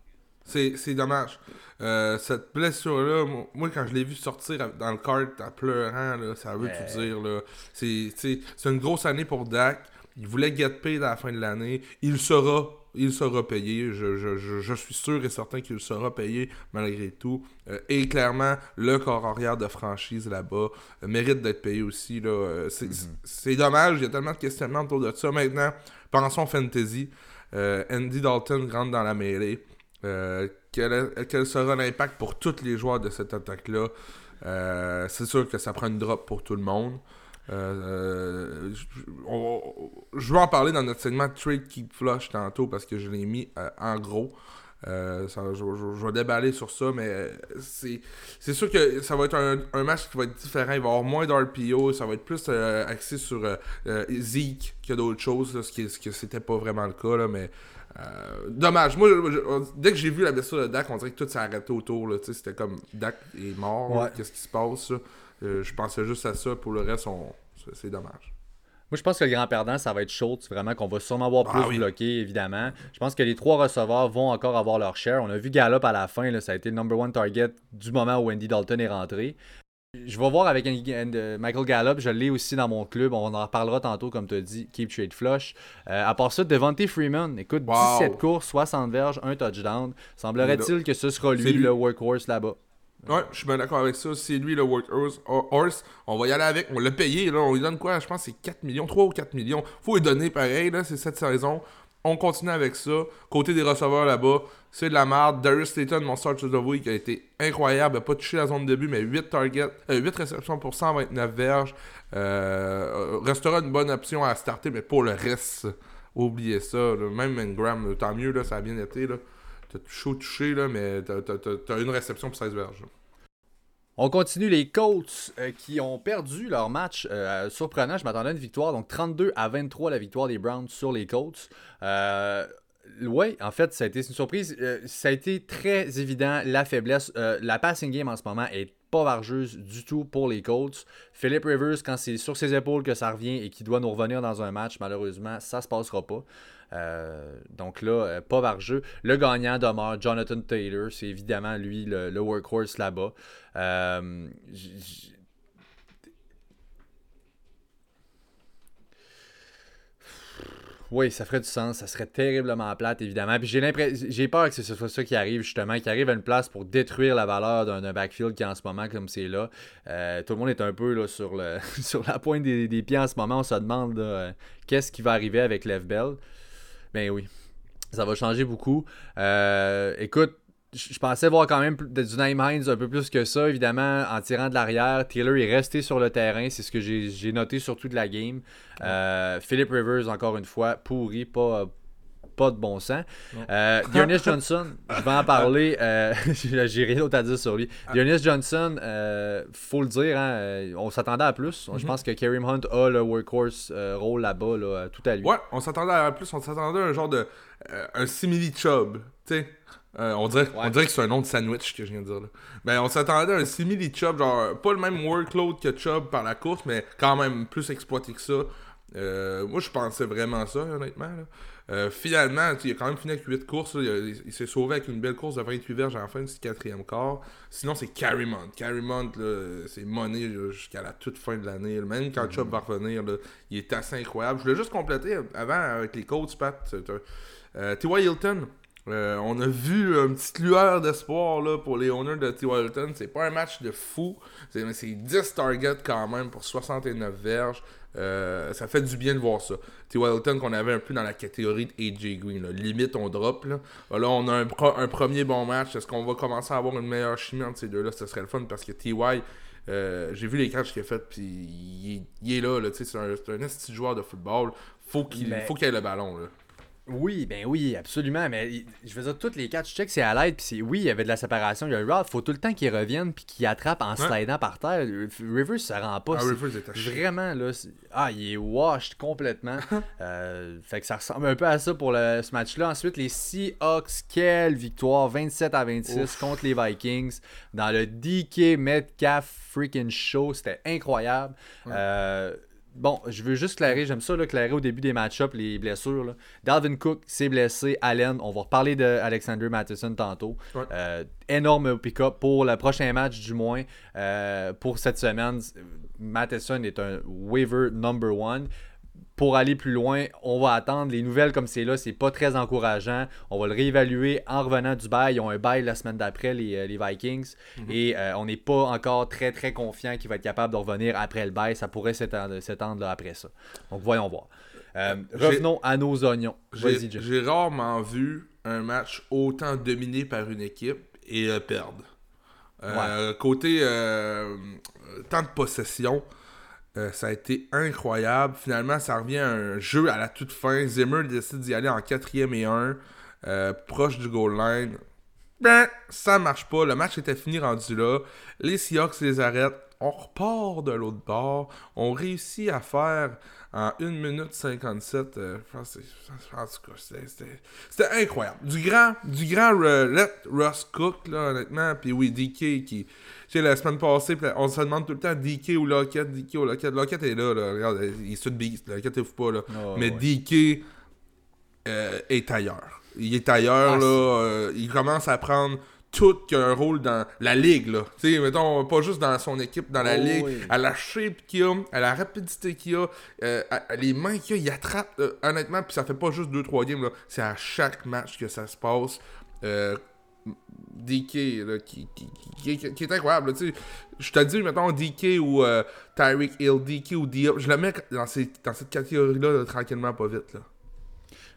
C'est dommage. Euh, cette blessure-là, moi, quand je l'ai vu sortir dans le kart en pleurant, là, ça veut tout dire. C'est une grosse année pour Dak. Il voulait get paid à la fin de l'année. Il sera. Il sera payé. Je, je, je, suis sûr et certain qu'il sera payé malgré tout. Euh, et clairement, le corps arrière de franchise là-bas euh, mérite d'être payé aussi. Mm-hmm. C'est dommage. Il y a tellement de questionnements autour de ça. Maintenant, pensons fantasy. Andy Dalton rentre dans la mêlée. Euh, quel, sera l'impact pour tous les joueurs de cette attaque-là? Euh, c'est sûr que ça prend une drop pour tout le monde. Euh, je, vais en parler dans notre segment Trade Keep Flush tantôt parce que je l'ai mis en gros. je, vais déballer sur ça, mais c'est sûr que ça va être un, match qui va être différent. Il va y avoir moins d'RPO, ça va être plus axé sur Zeke que d'autres choses, ce, qui, ce pas vraiment le cas. Là, mais euh, dommage. Moi, dès que j'ai vu la blessure de Dak, on dirait que tout s'est arrêté autour. C'était comme Dak est mort. Qu'est-ce qui se passe? Euh, je pensais juste à ça. Pour le reste, c'est dommage. Moi, je pense que le grand perdant, ça va être Schultz, vraiment, qu'on va sûrement avoir ah plus bloqué, évidemment. Je pense que les trois receveurs vont encore avoir leur share. On a vu Gallup à la fin, là, ça a été le number one target du moment où Andy Dalton est rentré. Je vais voir avec Michael Gallup, je l'ai aussi dans mon club, on en reparlera tantôt comme tu as dit, Keep Trade Flush. Euh, à part ça, Devontae Freeman, écoute, 17 courses, 60 verges, un touchdown. Semblerait-il que ce sera lui, le workhorse là-bas. Ouais, je suis bien d'accord avec ça. C'est lui le workhorse. On va y aller avec. On l'a payé. Là. On lui donne quoi? Je pense que c'est 4 millions, 3 ou 4 millions. Faut lui donner pareil. là C'est cette saison. On continue avec ça. Côté des receveurs là-bas, c'est de la merde. Darius Slayton, mon start the week, a été incroyable. Pas touché la zone de début, mais 8 targets, 8 euh, réceptions pour 129 verges. Euh, restera une bonne option à starter, mais pour le reste, oubliez ça. Même Ingram, tant mieux, là, ça a bien été. T'as chaud touché, là, mais t'as une réception pour 16 verges. On continue les Colts euh, qui ont perdu leur match euh, surprenant. Je m'attendais à une victoire, donc 32 à 23 la victoire des Browns sur les Colts. Euh, oui, en fait, ça a été une surprise. ça a été très évident la faiblesse. la passing game en ce moment est pas vargeuse du tout pour les Colts. Philip Rivers, quand c'est sur ses épaules que ça revient et qu'il doit nous revenir dans un match, malheureusement, ça se passera pas. Euh, donc là, euh, pas vargeux. Le gagnant demeure Jonathan Taylor. C'est évidemment lui le, workhorse là-bas. Euh, oui, ça ferait du sens. Ça serait terriblement plate, évidemment. Puis j'ai l'impression, j'ai peur que ce soit ça qui arrive, justement, qui arrive à une place pour détruire la valeur d'un backfield qui, en ce moment, comme c'est là, tout le monde est un peu là, sur, le, <laughs> sur la pointe des, pieds en ce moment. On se demande qu'est-ce qui va arriver avec Lev Bell. Ben oui, ça va changer beaucoup. Euh, écoute, je pensais voir quand même du Name Hines un peu plus que ça, évidemment, en tirant de l'arrière. Taylor est resté sur le terrain, c'est ce que j'ai noté surtout de la game. Euh, Philip Rivers, encore une fois, pourri, pas, pas de bon sens. Euh, Johnson, je vais en parler. Euh, <laughs> J'ai rien d'autre à dire sur lui. Ah. Dionys Johnson, euh, faut le dire, hein, euh, on s'attendait à plus. Je mhm. pense que Kareem Hunt a le workhorse rôle là-bas, là, tout à lui. Ouais, on s'attendait à plus. On s'attendait à un genre de. un simili chub. Tu sais. on, dirait, on dirait que c'est un nom de sandwich que je viens de dire. Là. Mais on s'attendait à un simili Chubb, genre pas le même workload que Chubb par la course, mais quand même plus exploité que ça. Moi, je pensais vraiment ça, honnêtement. Là. Euh, finalement, il a quand même fini avec 8 courses. Il, s'est sauvé avec une belle course de 28 verges la fin du quatrième quart. Sinon, c'est Carrymont. Carrymont, c'est money jusqu'à la toute fin de l'année. Même quand Chubb va revenir, il est assez incroyable. Je voulais juste compléter avant avec les coachs, Pat. Euh, T.Y. Hilton, Euh, on a vu une petite lueur d'espoir pour les owners de T. Walton. C'est pas un match de fou. C'est 10 targets quand même pour 69 verges. Euh, ça fait du bien de voir ça. T. Walton qu'on avait un peu dans la catégorie de AJ Green. Limite, on drop. Là, là on a un, un premier bon match. Est-ce qu'on va commencer à avoir une meilleure chimie entre ces deux-là? Ce serait le fun parce que T.Y. Euh, j'ai vu les catchs qu'il a fait, puis il, est là, là c'est un, un petit joueur de football. Faut qu'il faut qu'il ait le ballon. Là. Oui, ben oui, absolument. Mais je veux dire, toutes les catchs check, c'est à l'aide. Puis oui, il y avait de la séparation. Il y a Ralph, faut tout le temps qu'il revienne puis qu'il attrape en slidant par terre. Rivers, ça rend pas. Ah, Rivers est Vraiment, là. Ah, il est washed complètement. <laughs> euh, fait que ça ressemble un peu à ça pour le, ce match-là. Ensuite, les Seahawks, quelle victoire 27 à 26 contre les Vikings dans le DK Metcalf freaking show. C'était incroyable. Euh, Bon, je veux juste clairer, j'aime ça, là, clairer au début des match-ups les blessures. Dalvin Cook s'est blessé, Allen, on va reparler d'Alexander Matheson tantôt. Euh, énorme pick-up pour le prochain match, du moins. Euh, pour cette semaine, Matheson est un waiver number one pour aller plus loin, on va attendre. Les nouvelles comme c'est là, c'est pas très encourageant. On va le réévaluer en revenant du bail. Ils ont un bail la semaine d'après, les, euh, Vikings. Mhm. Et euh, on n'est pas encore très très confiant qu'il va être capable de revenir après le bail. Ça pourrait s'étendre après ça. Donc voyons voir. Euh, revenons à nos oignons. J'ai rarement vu un match autant dominé par une équipe et perdre. Côté temps de possession, euh, ça a été incroyable. Finalement, ça revient à un jeu à la toute fin. Zimmer décide d'y aller en quatrième et 1, euh, proche du goal line. Ben, ça marche pas. Le match était fini rendu là. Les Seahawks les arrêtent. On repart de l'autre bord. On réussit à faire en 1 minute 57. Euh, en tout cas, c'était incroyable. Du grand, du grand let Russ Cook, là, honnêtement. Puis oui, DK qui sais, la semaine passée, on se demande tout le temps DK ou Lockett, DK ou Lockett. Lockett est là, là. Regarde, il est sur le beast, Lockett est pas, là. Ah, Mais DK euh, est ailleurs. Il est ailleurs, ah, là. Euh, il commence à prendre tout un rôle dans la ligue, là. Tu sais, mettons, pas juste dans son équipe, dans la oh, ligue, à la shape qu'il a, à la rapidité qu'il a, euh, à, les mains qu'il a, il attrape, honnêtement, puis ça fait pas juste 2-3 games, là. C'est à chaque match que ça se passe. DK, là, qui, qui, qui, est incroyable. sais je te dis, mettons, DK ou euh, Tyreek Hill, DK ou Diop, je le mets dans, ces, dans cette catégorie-là, tranquillement, pas vite. Là.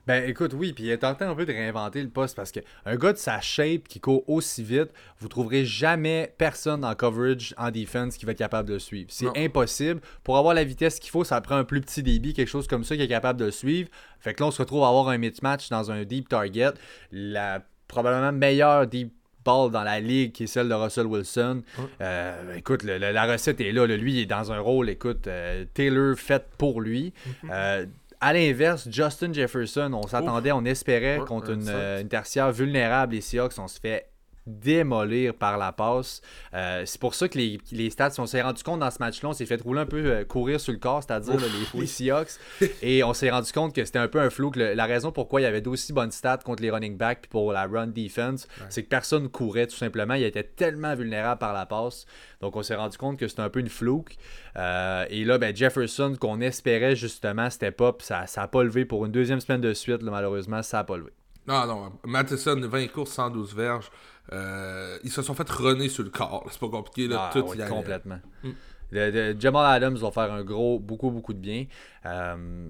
Ben écoute, oui, puis il est tenté un peu de réinventer le poste parce qu'un gars de sa shape qui court aussi vite, vous trouverez jamais personne en coverage, en defense qui va être capable de le suivre. C'est impossible. Pour avoir la vitesse qu'il faut, ça prend un plus petit débit, quelque chose comme ça qui est capable de le suivre. Fait que là, on se retrouve à avoir un mismatch dans un deep target. La probablement meilleure deep ball dans la ligue qui est celle de Russell Wilson. Euh, écoute, la recette est là, Lui, il est dans un rôle, écoute, euh, Taylor fait pour lui. Mhm. Euh, à l'inverse, Justin Jefferson, on s'attendait, on espérait contre une, une, tertiaire vulnérable, les Seahawks, on se fait démolir par la passe. Euh, c'est pour ça que les, les stats, on s'est rendu compte dans ce match-là, on s'est fait rouler un peu euh, courir sur le corps, c'est-à-dire les, Seahawks. <laughs> et on s'est rendu compte que c'était un peu un flou. la raison pourquoi il y avait d'aussi bonnes stats contre les running backs puis pour la run defense, c'est que personne courait tout simplement. Il était tellement vulnérable par la passe. Donc on s'est rendu compte que c'était un peu une flouque. Euh, et là, ben, Jefferson, qu'on espérait justement, c'était pas, ça n'a pas levé pour une deuxième semaine de suite. malheureusement, ça n'a pas levé. Non, non. Matheson, 20 courses, 112 verges. Euh, ils se sont fait runner sur le corps. C'est pas compliqué. Là, ah, tout complètement. Mm. Jamal Adams va faire un gros, beaucoup, beaucoup de bien. Euh,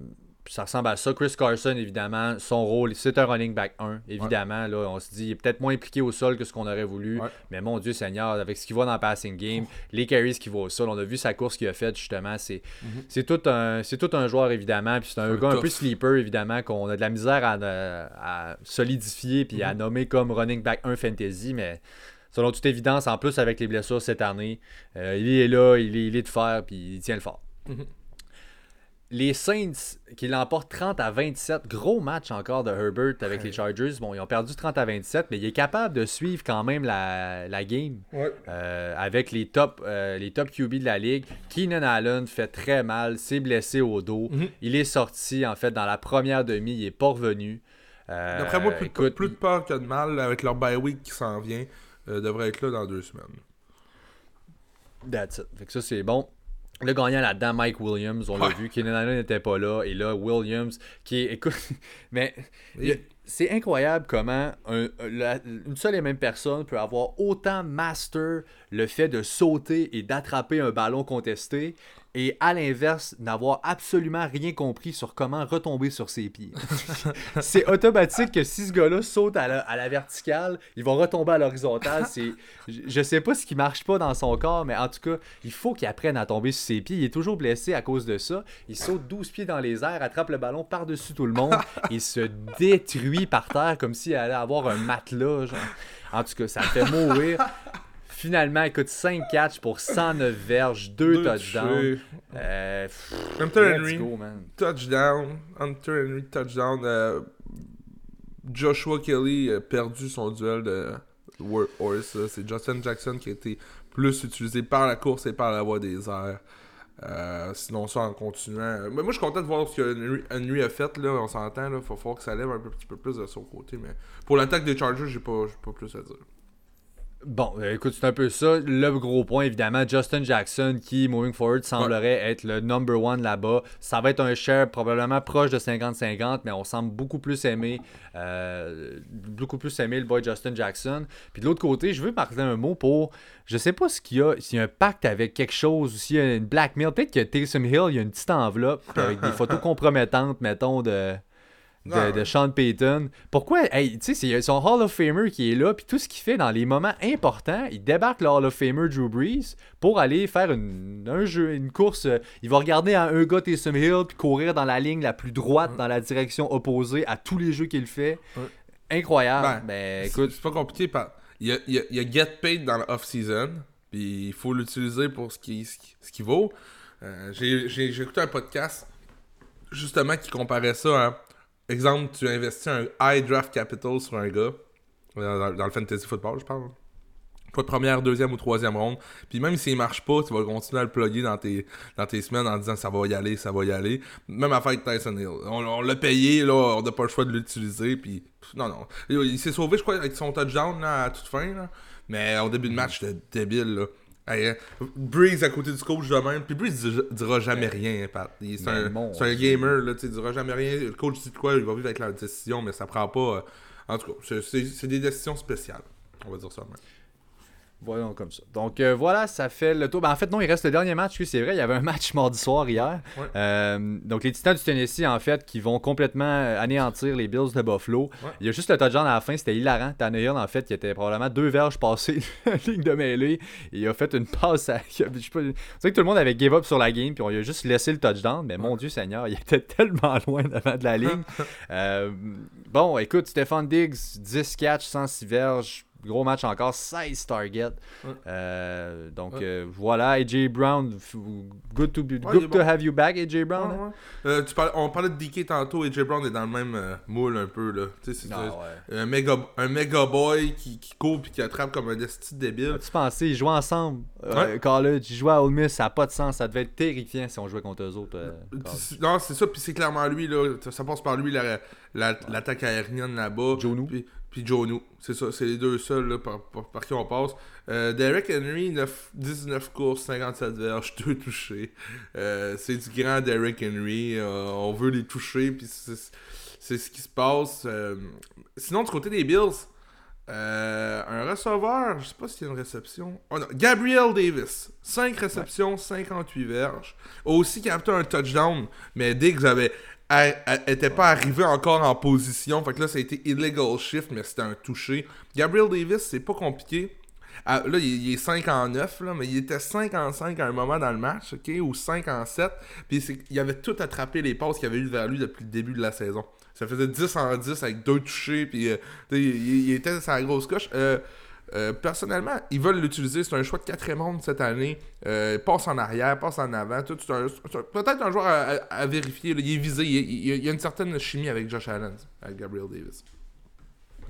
ça ressemble à ça. Chris Carson, évidemment, son rôle, c'est un running back 1, évidemment. Là, on se dit, il est peut-être moins impliqué au sol que ce qu'on aurait voulu. Mais mon Dieu Seigneur, avec ce qu'il voit dans le passing game, les carries qu'il voit au sol, on a vu sa course qu'il a faite, justement. C'est mhm. tout, un, tout un joueur, évidemment. Puis c'est un, gars un peu sleeper, évidemment, qu'on a de la misère à, solidifier puis à mhm. nommer comme running back 1 fantasy. Mais selon toute évidence, en plus avec les blessures cette année, euh, il est là, il est, il est de fer, puis il tient le fort. Mhm les Saints qui l'emportent 30 à 27, gros match encore de Herbert avec les Chargers. Bon, ils ont perdu 30 à 27, mais il est capable de suivre quand même la, game euh, avec les top, euh, les top QB de la ligue. Keenan Allen fait très mal, s'est blessé au dos. Mhm. Il est sorti en fait dans la première demi, il est pas revenu. Euh, D'après moi, plus, plus, de peur que de mal avec leur bye week qui s'en vient. devrait être là dans deux semaines. That's it. Fait que ça, c'est bon. Le gagnant là-dedans, Mike Williams, on l'a vu. Kenan Allen n'était pas là. Et là, Williams, qui est. Écoute, <laughs> mais. c'est incroyable comment une seule et même personne peut avoir autant master le fait de sauter et d'attraper un ballon contesté et à l'inverse, n'avoir absolument rien compris sur comment retomber sur ses pieds. <laughs> c'est automatique que si ce gars-là saute à la, verticale, il va retomber à l'horizontale. C'est, je sais pas ce qui marche pas dans son corps, mais en tout cas, il faut qu'il apprenne à tomber sur ses pieds. Il est toujours blessé à cause de ça. Il saute 12 pieds dans les airs, attrape le ballon par-dessus tout le monde <laughs> et se détruit par terre comme s'il allait avoir un matelas. En tout cas, ça fait mourir. Finalement, écoute, 5 catchs pour 109 verges, 2 touchdowns. Euh, Hunter Henry, touchdown. Hunter Henry, touchdown. Euh, Joshua Kelly a perdu son duel de Horse. C'est Justin Jackson qui a été plus utilisé par la course et par la voie des airs. Euh, sinon, ça en continuant. Mais moi, je suis content de voir ce que Henry, a fait. Là, on s'entend. Il faut, faut que ça lève un petit peu plus de son côté. Mais pour l'attaque des Chargers, j'ai pas, pas plus à dire. Bon, euh, écoute, c'est un peu ça. Le gros point, évidemment, Justin Jackson, qui, moving forward, semblerait être le number one là-bas. Ça va être un share probablement proche de 50-50, mais on semble beaucoup plus aimer, euh, beaucoup plus aimer le boy Justin Jackson. Puis de l'autre côté, je veux parler un mot pour, je sais pas ce qu'il y a, s'il y a un pacte avec quelque chose, ou s'il y a une blackmail. Peut-être que Taysom Hill, il y a une petite enveloppe avec des <laughs> photos compromettantes, mettons, de de, Sean Payton. Pourquoi, hey, tu sais, c'est son Hall of Famer qui est là, puis tout ce qu'il fait dans les moments importants, il débarque le Hall of Famer Drew Brees pour aller faire une, un jeu, une course. Il va regarder un, un gars Taysom Hill, puis courir dans la ligne la plus droite, dans la direction opposée à tous les jeux qu'il fait. Incroyable. Ben, écoute. C'est pas compliqué. Il, y a, il, y a, Get Paid dans l'off-season, puis il faut l'utiliser pour ce qui, ce qui, vaut. Euh, j'ai écouté un podcast justement qui comparait ça à exemple, tu investis un high draft capital sur un gars, dans, le fantasy football, je parle. Pas de première, deuxième ou troisième ronde. Puis même s'il marche pas, tu vas continuer à le plugger dans tes, dans tes semaines en disant ça va y aller, ça va y aller. Même affaire avec Tyson Hill. On, l'a payé, là, on n'a pas le choix de l'utiliser. Puis non, non. Il, s'est sauvé, je crois, avec son touchdown là, à toute fin. Là. Mais au début de match, c'était débile. Là. Hey, Breeze à côté du coach de même. Puis Breeze dira jamais rien, Pat. C'est un, un, gamer, là, tu dira jamais rien. Le coach dit quoi, il va vivre avec la décision, mais ça prend pas. Euh, en tout cas, c'est des décisions spéciales. On va dire ça même. Voyons comme ça. Donc euh, voilà, ça fait le tour. Ben, en fait, non, il reste le dernier match. Oui, c'est vrai, il y avait un match mardi soir hier. Euh, donc les Titans du Tennessee, en fait, qui vont complètement anéantir les Bills de Buffalo. Il y a juste le touchdown à la fin, c'était hilarant. Tannehill, en fait, qui était probablement deux verges passées <laughs> la ligne de mêlée. il a fait une passe à. Je sais pas... que tout le monde avait give up sur la game, puis on lui a juste laissé le touchdown. Mais mon Dieu Seigneur, il était <laughs> tellement loin devant de la ligne. <laughs> Euh, bon, écoute, Stéphane Diggs, 10 catch, 106 verges gros match encore, 16 targets. Euh, donc euh, voilà, AJ Brown, good to, be, good to have you back, AJ Brown. Euh, tu on parlait de DK tantôt, AJ Brown est dans le même moule un peu. Là. C'est ah, un, méga, un méga boy qui, qui court et qui attrape comme un destin débile. Tu pensais, ils jouaient ensemble. college, ils jouaient à Ole Miss, ça n'a pas de sens. Ça devait être terrifiant si on jouait contre eux autres. non, c'est ça, puis c'est clairement lui. Là, ça passe par lui l'attaque la, aérienne là-bas. Joe puis Jonu. C'est ça, c'est les deux seuls là, par, par, qui on passe. Euh, Derek Henry, 9, 19 courses, 57 verges, <laughs> 2 touchés. Euh, c'est du grand Derek Henry. Euh, on veut les toucher, puis c'est ce qui se passe. sinon, du côté des Bills, un receveur, je sais pas s'il y a une réception. Oh non, Gabriel Davis, 5 réceptions, 58 verges. Aussi capté un touchdown, mais Diggs avait elle, était pas arrivée encore en position. Fait que là, ça a été illegal shift, mais c'était un toucher. Gabriel Davis, c'est pas compliqué. Ah, là, il, est 5 en 9, là, mais il était 5 en 5 à un moment dans le match, ok, ou 5 en 7. Puis il avait tout attrapé les passes qu'il avait eu vers lui depuis le début de la saison. Ça faisait 10 en 10 avec deux touchés, puis euh, il, il, était sa grosse coche. Euh, euh, personnellement, ils veulent l'utiliser. C'est un choix de quatrième ronde cette année. Euh, passe en arrière, passe en avant. Peut-être un joueur à, vérifier. Il est visé. Il, y a une certaine chimie avec Josh Allen, avec Gabriel Davis.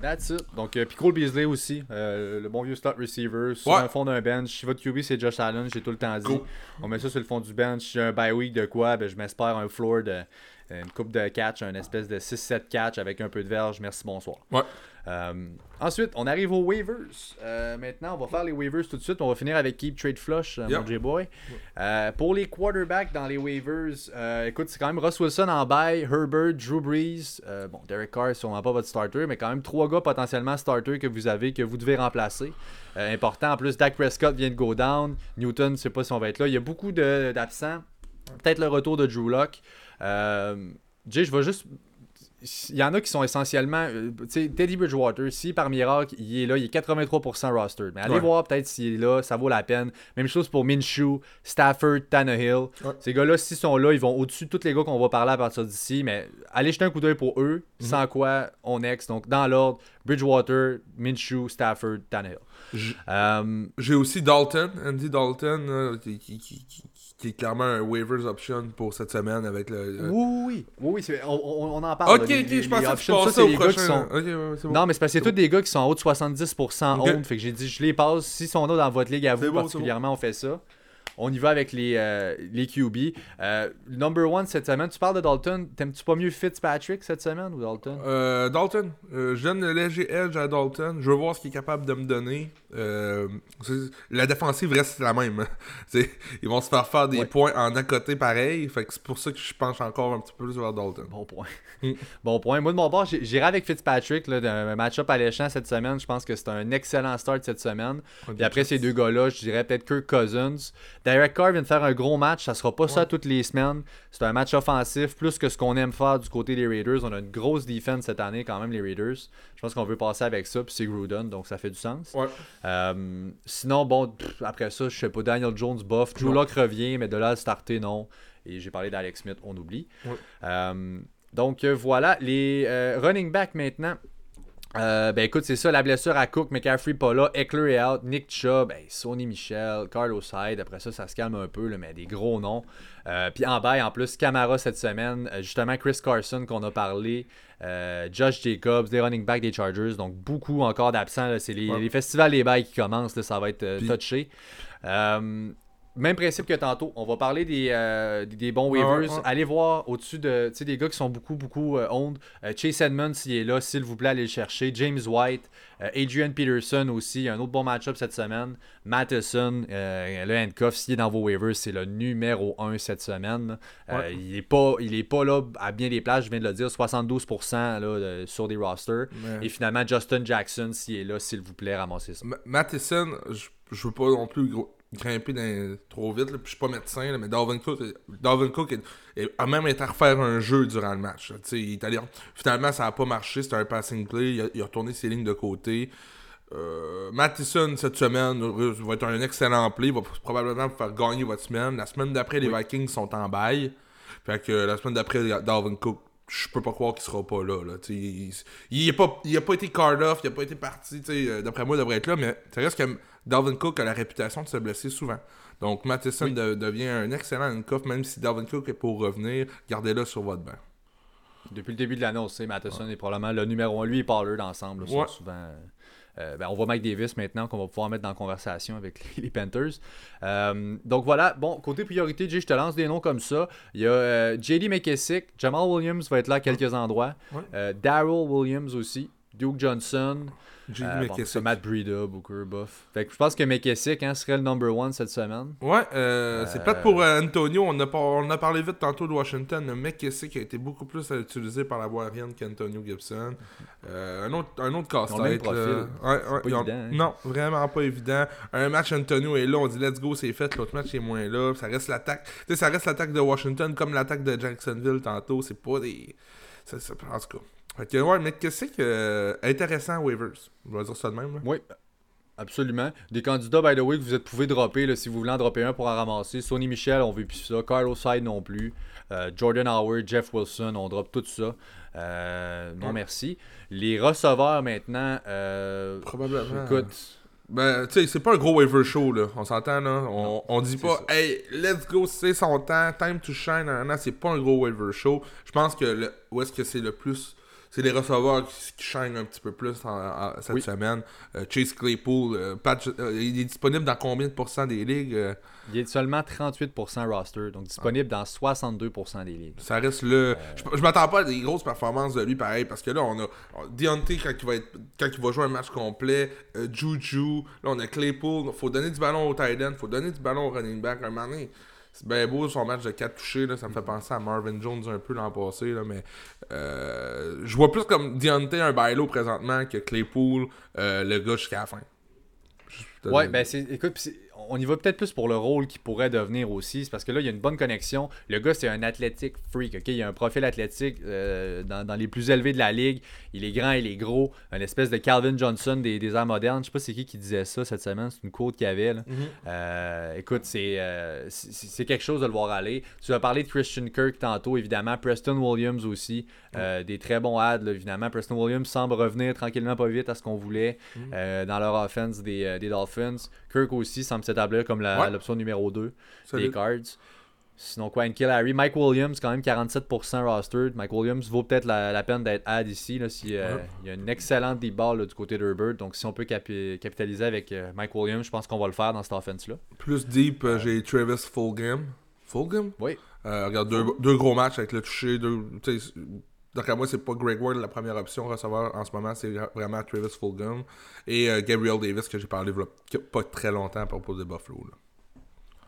That's it. Donc, euh, Pico Beasley aussi, euh, le bon vieux start receiver, sur le fond d'un bench. Si votre QB c'est Josh Allen, j'ai tout le temps dit. On met ça sur le fond du bench. Si j'ai un bye week de quoi, ben, je m'espère un floor de une coupe de catch, un espèce de 6-7 catch avec un peu de verge. Merci, bonsoir. Ouais. Euh, ensuite, on arrive aux waivers. Euh, maintenant, on va faire les waivers tout de suite. On va finir avec Keep Trade Flush, euh, mon J-Boy. pour les quarterbacks dans les waivers, écoute, c'est quand même Russ Wilson en bail, Herbert, Drew Brees. bon, Derek Carr, sûrement pas votre starter, mais quand même trois gars potentiellement starters que vous avez que vous devez remplacer. important. En plus, Dak Prescott vient de go down. Newton, je sais pas si on va être là. Il y a beaucoup d'absents. Peut-être le retour de Drew Locke. Jay, je vais juste il y en a qui sont essentiellement. Euh, tu sais, Teddy Bridgewater, si par miracle, il est là, il est 83% roster. Mais allez voir peut-être s'il est là, ça vaut la peine. Même chose pour Minshew, Stafford, Tannehill. Ces gars-là, s'ils sont là, ils vont au-dessus de tous les gars qu'on va parler à partir d'ici. Mais allez jeter un coup d'œil pour eux, mhm. sans quoi on ex. Donc, dans l'ordre, Bridgewater, Minshew, Stafford, Tannehill. Euh, j'ai aussi Dalton, Andy Dalton, qui, qui est clairement un waivers option pour cette semaine avec le. Oui, oui, oui, on, en parle. Ok, ok, je pensais que tu passais au prochain. Non, mais c'est parce que c'est tous des gars qui sont en haut de 70% okay. Fait que j'ai dit, je les passe. S'ils sont là dans votre ligue à vous, particulièrement, on fait ça. On y va avec les, euh, les QB. Euh, number one cette semaine, tu parles de Dalton. T'aimes-tu pas mieux Fitzpatrick cette semaine ou Dalton? Euh, Dalton. je donne le léger edge à Dalton. Je veux voir ce qu'il est capable de me donner. la défensive reste la même. <laughs> ils vont se faire faire des points en à côté pareil. Fait que c'est pour ça que je penche encore un petit peu plus vers Dalton. Bon point. Mm. <laughs> bon point. Moi de mon bord, j'irai avec Fitzpatrick. Là, un match-up alléchant cette semaine. Je pense que c'est un excellent start cette semaine. Puis après ces deux gars-là, je dirais peut-être Kirk Cousins. Derek Carr vient de faire un gros match. Ça sera pas ça toutes les semaines. C'est un match offensif, plus que ce qu'on aime faire du côté des Raiders. On a une grosse defense cette année, quand même, les Raiders. Je pense qu'on veut passer avec ça, puis c'est Gruden, donc ça fait du sens. Euh, sinon, bon, après ça, je sais pas, Daniel Jones, bof. Drew Locke revient, mais de là à starter, non. Et j'ai parlé d'Alex Smith, on oublie. Euh, donc euh, voilà, les running back maintenant. Euh, ben écoute, c'est ça, la blessure à Cook, McCaffrey pas là, Eckler est out, Nick Chubb, ben, Sony Michel, Carlos Hyde, après ça, ça se calme un peu, mais des gros noms. Euh, puis en bas, en plus, Camara cette semaine, euh, justement Chris Carson qu'on a parlé, Josh Jacobs, des running backs des Chargers, donc beaucoup encore d'absents. C'est les, festivals des bails qui commencent, ça va être touché. Même principe que tantôt. On va parler des, euh, des, bons waivers. Allez voir au-dessus de des gars qui sont beaucoup, beaucoup euh. Euh, Chase Edmonds, s'il est là, s'il vous plaît, allez le chercher. James White, Adrian Peterson aussi. Un autre bon match-up cette semaine. Matheson, le handcuff, s'il est dans vos waivers, c'est le numéro 1 cette semaine. il n'est pas, il est pas là à bien des places, je viens de le dire, 72% là, sur des rosters. Et finalement, Justin Jackson, s'il est là, s'il vous plaît, ramassez ça. Matheson, je, je veux pas non plus gros grimper trop vite, puis je suis pas médecin, mais Dalvin Cook, Dalvin Cook a même été à refaire un jeu durant le match. Il est allé, finalement, ça n'a pas marché, c'était un passing play, il a, retourné ses lignes de côté. Euh, Mattison, cette semaine, va être un excellent play, il va probablement vous faire gagner votre semaine. La semaine d'après, les Vikings sont en bail. Fait que la semaine d'après, Dalvin Cook, je peux pas croire qu'il sera pas là. il, il, a pas, il a pas été card off, il a pas été parti. Euh, d'après moi, il devrait être là, mais ça reste que Dalvin Cook a la réputation de se blesser souvent. Donc Matheson devient un excellent handcuff, même si Dalvin Cook est pour revenir, gardez-le sur votre banc. Depuis le début de l'année, on sait Matheson est probablement le numéro 1. Lui et Pollard ensemble souvent. Euh, ben, on voit Mike Davis maintenant qu'on va pouvoir mettre dans la conversation avec les, Panthers. Euh, donc voilà, bon, côté priorité, Jay, je te lance des noms comme ça. Il y a euh, JD McKessick, Jamal Williams va être là à quelques endroits. Daryl Williams aussi, Duke Johnson. Euh, bon, Matt Breida, Booker, Buff. Fait que je pense que McKessick hein, serait le number one cette semaine. Ouais, euh, c'est peut-être pour euh, Antonio. On a, on a parlé vite tantôt de Washington. Le McKessick a été beaucoup plus utilisé par la voie aérienne qu'Antonio Gibson. un autre, un autre casse-tête. Hein. Non, vraiment pas évident. Un match Antonio est là, on dit let's go, c'est fait. L'autre match est moins là. Ça reste l'attaque. ça reste l'attaque de Washington comme l'attaque de Jacksonville tantôt. C'est pas des. Ça, ça, en tout cas. Fait que, ouais, mais qu'est-ce que euh, intéressant waivers On va dire ça de même. Là. Oui, absolument. Des candidats, by the way, que vous êtes, pouvez dropper là, si vous voulez en dropper un pour en ramasser. Sony Michel, on veut plus ça. Carlos Hyde non plus. Euh, Jordan Howard, Jeff Wilson, on drop tout ça. Euh, non, merci. Les receveurs maintenant. Probablement. Écoute. Ben, tu sais, c'est pas un gros waiver show, là. On s'entend, là. On, on dit pas, hey, let's go, c'est son temps, time to shine. Non, c'est pas un gros waiver show. Je pense que le, où est-ce que c'est le plus c'est les receveurs qui, qui un petit peu plus cette semaine. Euh, Chase Claypool, euh, euh, il est disponible dans combien de pourcents des ligues Il est seulement 38% roster, donc disponible dans 62% des ligues. Ça reste le. Je, m'attends pas à des grosses performances de lui pareil, parce que là, on a Deontay quand il va, être, quand il va jouer un match complet, Juju, là, on a Claypool. faut donner du ballon au tight end, faut donner du ballon au running back. Un moment c'est bien beau son match de 4 touchés, là, ça me fait penser à Marvin Jones un peu l'an passé, là, mais euh, je vois plus comme Deontay un bailo présentement que Claypool, euh, le gars jusqu'à la fin. Ouais, ben c'est. Écoute, on y va peut-être plus pour le rôle qui pourrait devenir aussi. parce que là, il y a une bonne connexion. Le gars, c'est un athlétique freak. ok? Il a un profil athlétique euh, dans, les plus élevés de la ligue. Il est grand, il est gros. Un espèce de Calvin Johnson des, des arts modernes. Je sais pas c'est qui qui disait ça cette semaine. C'est une quote qu'il y avait. Mm-hmm. Euh, écoute, euh, c'est quelque chose de le voir aller. Tu as parlé de Christian Kirk tantôt, évidemment. Preston Williams aussi. des très bons ads, évidemment. Preston Williams semble revenir tranquillement, pas vite à ce qu'on voulait mm-hmm. dans leur offense des, des Dolphins. Kirk aussi semble comme l'option numéro 2 des Cards. Sinon, quoi, Kill Harry. Mike Williams, quand même 47% rostered. Mike Williams vaut peut-être la, peine d'être add ici. Là, si, euh, Il y a une excellente deep ball du côté d'Herbert. Donc, si on peut capitaliser avec euh, Mike Williams, je pense qu'on va le faire dans cette offense-là. Plus deep, euh, j'ai Travis Fulgham. Fulgham? Oui. regarde, deux, gros matchs avec le toucher. Donc, à moi, c'est pas Greg Ward la première option recevoir en ce moment, c'est vraiment Travis Fulgham. Et Gabriel Davis, que j'ai parlé il pas très longtemps à propos de Buffalo. Là.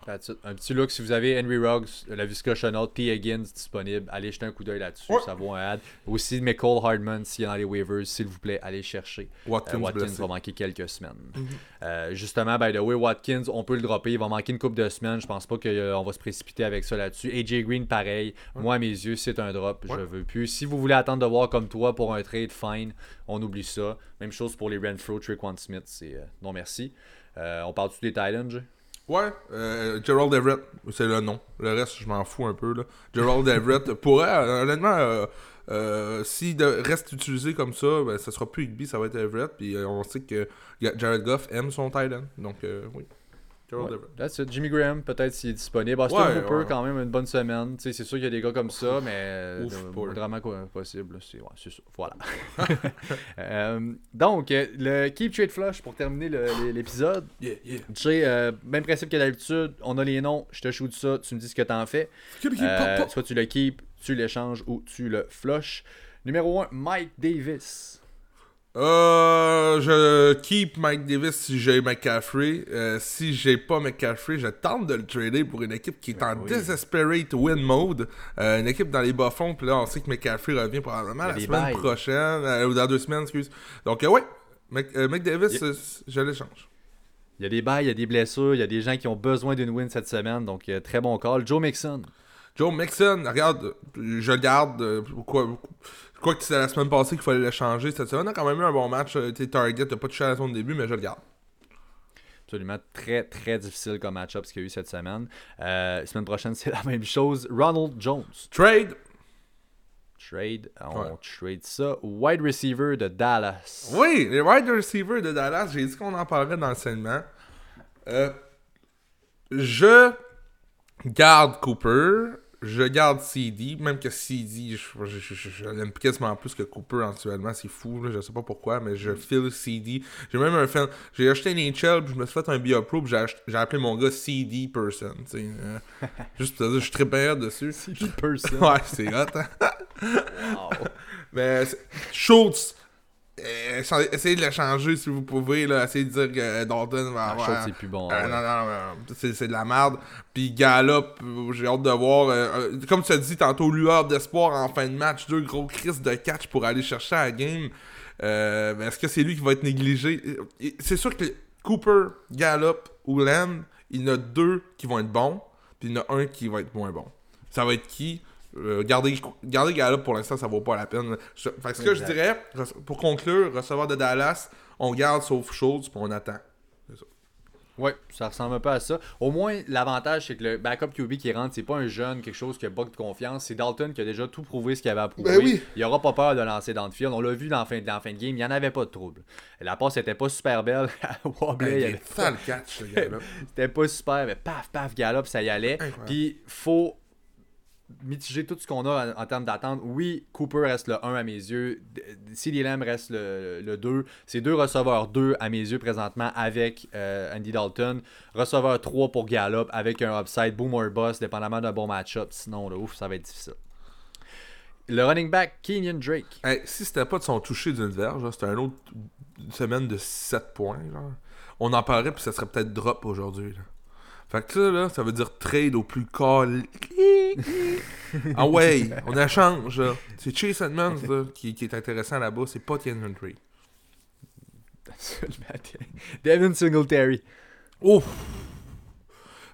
Un petit look, si vous avez Henry Ruggs, la Visca Chanel, T. Higgins disponible, allez jeter un coup d'œil là-dessus, ça vaut un ad. Aussi, McCall Hardman, s'il y a dans les waivers, s'il vous plaît, allez chercher. Watkins, euh, va manquer quelques semaines. Mhm. Euh, justement, by the way, Watkins, on peut le dropper, il va manquer une couple de semaines, je pense pas qu'on euh, va se précipiter avec ça là-dessus. AJ Green, pareil, moi à mes yeux, c'est un drop, je veux plus. Si vous voulez attendre de voir comme toi pour un trade, fine, on oublie ça. Même chose pour les Renfro, Trick Smith, c'est non merci. on parle-tu des Titans, Ouais, euh, Gerald Everett, c'est le nom. Le reste, je m'en fous un peu. Là. Gerald Everett <laughs> pourrait, euh, honnêtement, euh, euh, s'il reste utilisé comme ça, ben, ça sera plus Higby, ça va être Everett. Puis on sait que Jared Goff aime son Titan. Donc, oui. Jimmy Graham, peut-être s'il est disponible. Austin ouais, Hooper, quand même, une bonne semaine. C'est sûr qu'il y a des gars comme ça, mais vraiment possible. C'est ça. Voilà. <laughs> <laughs> Euh, donc, le Keep Trade Flush pour terminer l'épisode. Yeah, yeah. Euh, même principe que d'habitude, on a les noms, je te shoot ça, tu me dis ce que t'en fais. Euh, soit tu le keep, tu l'échanges ou tu le flush. Numéro 1, Mike Davis. Euh, je keep Mike Davis si j'ai McCaffrey. Euh, si j'ai pas McCaffrey, je tente de le trader pour une équipe qui est en desperate win mode. Euh, une équipe dans les bas fonds. Puis là, on sait que McCaffrey revient probablement la semaine prochaine. ou dans deux semaines, excuse. Donc, ouais, Mc, Davis, je l'échange. Il y a des bails, il y a des blessures, il y a des gens qui ont besoin d'une win cette semaine. Donc, très bon call. Joe Mixon. Joe Mixon, regarde, je garde. pourquoi Quoi que c'était la semaine passée qu'il fallait le changer. Cette semaine, on a quand même eu un bon match. Euh, Target, t'as pas touché à la zone de début, mais je le garde. Absolument très très difficile comme match-up ce qu'il y a eu cette semaine. Euh, semaine prochaine, c'est la même chose. Ronald Jones. Trade. Trade. On trade ça. Wide receiver de Dallas. Oui, les wide receivers de Dallas. J'ai dit qu'on en parlerait dans le segment. Euh, je garde Cooper je garde CD, même que CD, je, l'aime quasiment plus que Cooper actuellement, c'est fou, là, je sais pas pourquoi, mais je file CD. J'ai même un fan, j'ai acheté un NHL, puis je me suis fait un Biopro, puis j'ai appelé mon gars CD Person, tu sais. Euh, <laughs> juste pour dire, je suis très bien dessus. CD Person. ouais, c'est hot, hein? wow. <laughs> Mais Schultz, euh, essayez de le changer si vous pouvez. Là. Essayez de dire que euh, Dalton va avoir. c'est plus bon. Euh, non, non, non, c'est de la merde. Puis Gallup, j'ai hâte de voir. comme tu as dit tantôt, lueur d'espoir en fin de match. Deux gros crises de catch pour aller chercher la game. Est-ce que c'est lui qui va être négligé? C'est sûr que Cooper, Gallup ou Lamb, il y en a deux qui vont être bons. Puis il y en a un qui va être moins bon. Ça va être qui? Euh, garder, garder Gallup pour l'instant, ça vaut pas la peine. ce que je dirais, pour conclure, recevoir de Dallas, on garde sauf chose puis on attend. Oui, ça ressemble un peu à ça. Au moins, l'avantage, c'est que le backup QB qui rentre, c'est pas un jeune, quelque chose qui a pas de confiance. C'est Dalton qui a déjà tout prouvé ce qu'il avait à prouver. Ben il aura pas peur de lancer dans le field. On l'a vu dans la, fin, fin de game, il n'y en avait pas de trouble. La passe était pas super belle. <laughs> Wobbly, ben, il avait... le catch, <laughs> C'était pas super, mais paf, paf, Gallup, ça y allait. Puis, faut mitiger tout ce qu'on a en, termes d'attente. Oui, Cooper reste le 1 à mes yeux. CeeDee Lamb reste le, 2. C'est deux receveurs 2 à mes yeux présentement avec euh, Andy Dalton. Receveur 3 pour Gallup avec un upside, boom or bust, dépendamment d'un bon match-up. Sinon, ouf, ça va être difficile. Le running back, Kenyon Drake. si c'était pas de son toucher d'une verge, c'était une autre semaine de 7 points. On en parlerait, puis ça serait peut-être drop aujourd'hui. Fait que ça, là, ça veut dire trade au plus call. ah ouais, <laughs> on échange. C'est Chase Edmonds qui, qui, est intéressant là-bas, c'est pas Kenyon Drake. <laughs> Devin Singletary. Ouf!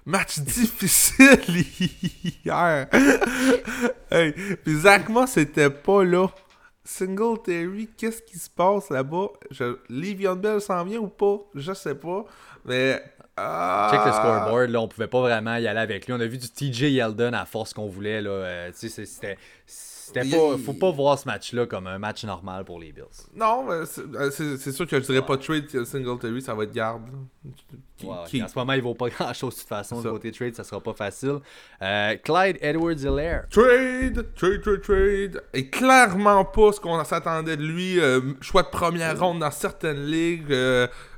Match difficile hier. hey, puis Zach Moss était pas là. Singletary, qu'est-ce qui se passe là-bas? Je... Livion Bell s'en vient ou pas? Je sais pas. Mais. Ah... Check le scoreboard, là, on pouvait pas vraiment y aller avec lui. On a vu du TJ Yeldon à force qu'on voulait. Là. Euh, c'était c'était pas, faut pas voir ce match-là comme un match normal pour les Bills. Non, euh, c'est sûr que je dirais pas trade Singletary, ça va être garde. En ce moment, il vaut pas grand-chose de toute façon. De côté trade, ça sera pas facile. Euh, Clyde Edwards-Hilaire. Trade, trade, trade, trade. Et clairement pas ce qu'on s'attendait de lui. Euh, choix de première ronde dans certaines ligues.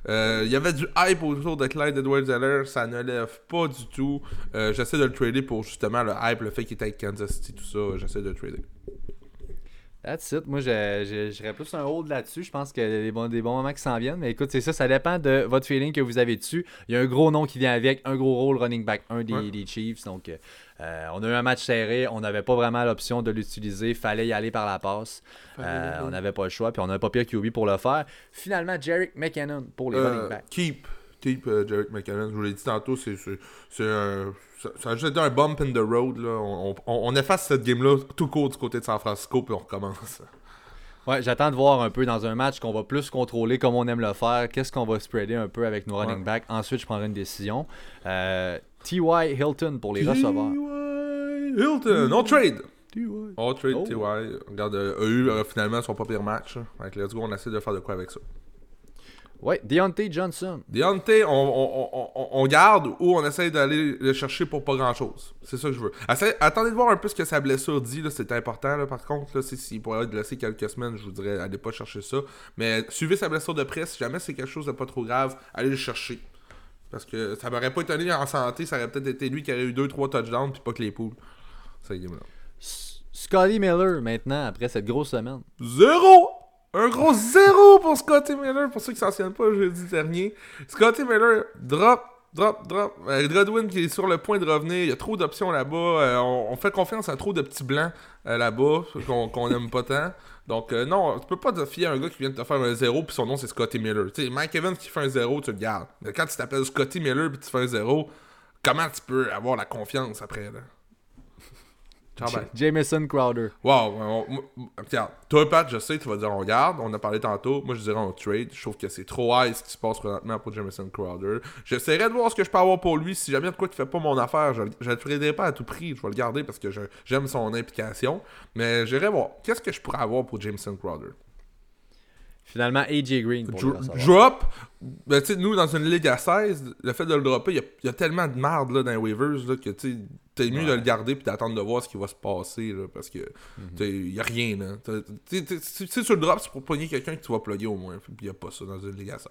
Il y avait du hype autour de Clyde Edwards-Hilaire. Ça ne lève pas du tout. J'essaie de le trader pour justement le hype, le fait qu'il était avec Kansas City, tout ça. J'essaie de le trader. That's it. Moi, j'irais plus un hold là-dessus. Je pense qu'il y a des bons, des bons moments qui s'en viennent. Mais écoute, c'est ça. Ça dépend de votre feeling que vous avez dessus. Il y a un gros nom qui vient avec, un gros rôle running back, un des, Chiefs. Donc, euh, on a eu un match serré. On n'avait pas vraiment l'option de l'utiliser. Fallait y aller par la passe. Euh, on n'avait pas le choix. Puis on n'avait pas pire QB pour le faire. Finalement, Jarek McKinnon pour les euh, running backs. Keep. Keep Jarek McKinnon. Je vous l'ai dit tantôt, c'est un ça, a juste été un bump in the road. Là. On, on, efface cette game-là tout court du côté de San Francisco, puis on recommence. Ouais, j'attends de voir un peu dans un match qu'on va plus contrôler comme on aime le faire. Qu'est-ce qu'on va spreader un peu avec nos running backs. Ensuite, je prendrai une décision. Euh, T.Y. Hilton pour les receveurs. T.Y. Hilton, on trade. On trade oh. T.Y. Regarde, euh, a eu euh, finalement son pas pire match. Avec Let's Go, on essaie de faire de quoi avec ça. Ouais, Deontay Johnson. Deontay, on, garde ou on essaye d'aller le chercher pour pas grand chose. C'est ça que je veux. attendez de voir un peu ce que sa blessure dit, c'est important. Là, par contre, là, s'il pourrait être blessé quelques semaines, je vous dirais, allez pas chercher ça. Mais suivez sa blessure de près, si jamais c'est quelque chose de pas trop grave, allez le chercher. Parce que ça m'aurait pas étonné en santé, ça aurait peut-être été lui qui aurait eu 2-3 touchdowns, puis pas que les poules. Ça, Scotty Miller, maintenant, après cette grosse semaine. Zéro! Un gros zéro pour Scotty Miller, pour ceux qui s'en souviennent pas jeudi dernier. Scotty Miller, drop, drop, drop. Euh, Godwin qui est sur le point de revenir. Il y a trop d'options là-bas. Euh, on, fait confiance à trop de petits blancs euh, là-bas qu'on aime pas tant. Donc, non, tu peux pas te fier à un gars qui vient de te faire un zéro puis son nom c'est Scotty Miller. Tu sais, Mike Evans qui fait un zéro, tu le gardes. Mais quand tu t'appelles Scotty Miller puis tu fais un zéro, comment tu peux avoir la confiance après là? Jameson Crowder. Wow. regarde, toi, Pat, je sais, tu vas dire on garde. On a parlé tantôt. Moi, je dirais on trade. Je trouve que c'est trop high ce qui se passe présentement pour Jameson Crowder. J'essaierai de voir ce que je peux avoir pour lui. Si jamais de quoi qui fait pas mon affaire, je, je le traderai pas à tout prix. Je vais le garder parce que j'aime son implication. Mais j'irai voir. Qu'est-ce que je pourrais avoir pour Jameson Crowder? Finalement, AJ Green. Pour drop? Ben, nous, dans une ligue à 16, le fait de le dropper, il y, a tellement de marde là, dans les waivers là, que tu t'es mieux de le garder puis d'attendre de voir ce qui va se passer. Là, parce que il n'y a rien. Là. Si tu le drop, c'est pour pogner quelqu'un que tu vas plugger au moins. Il n'y a pas ça dans une ligue à 16.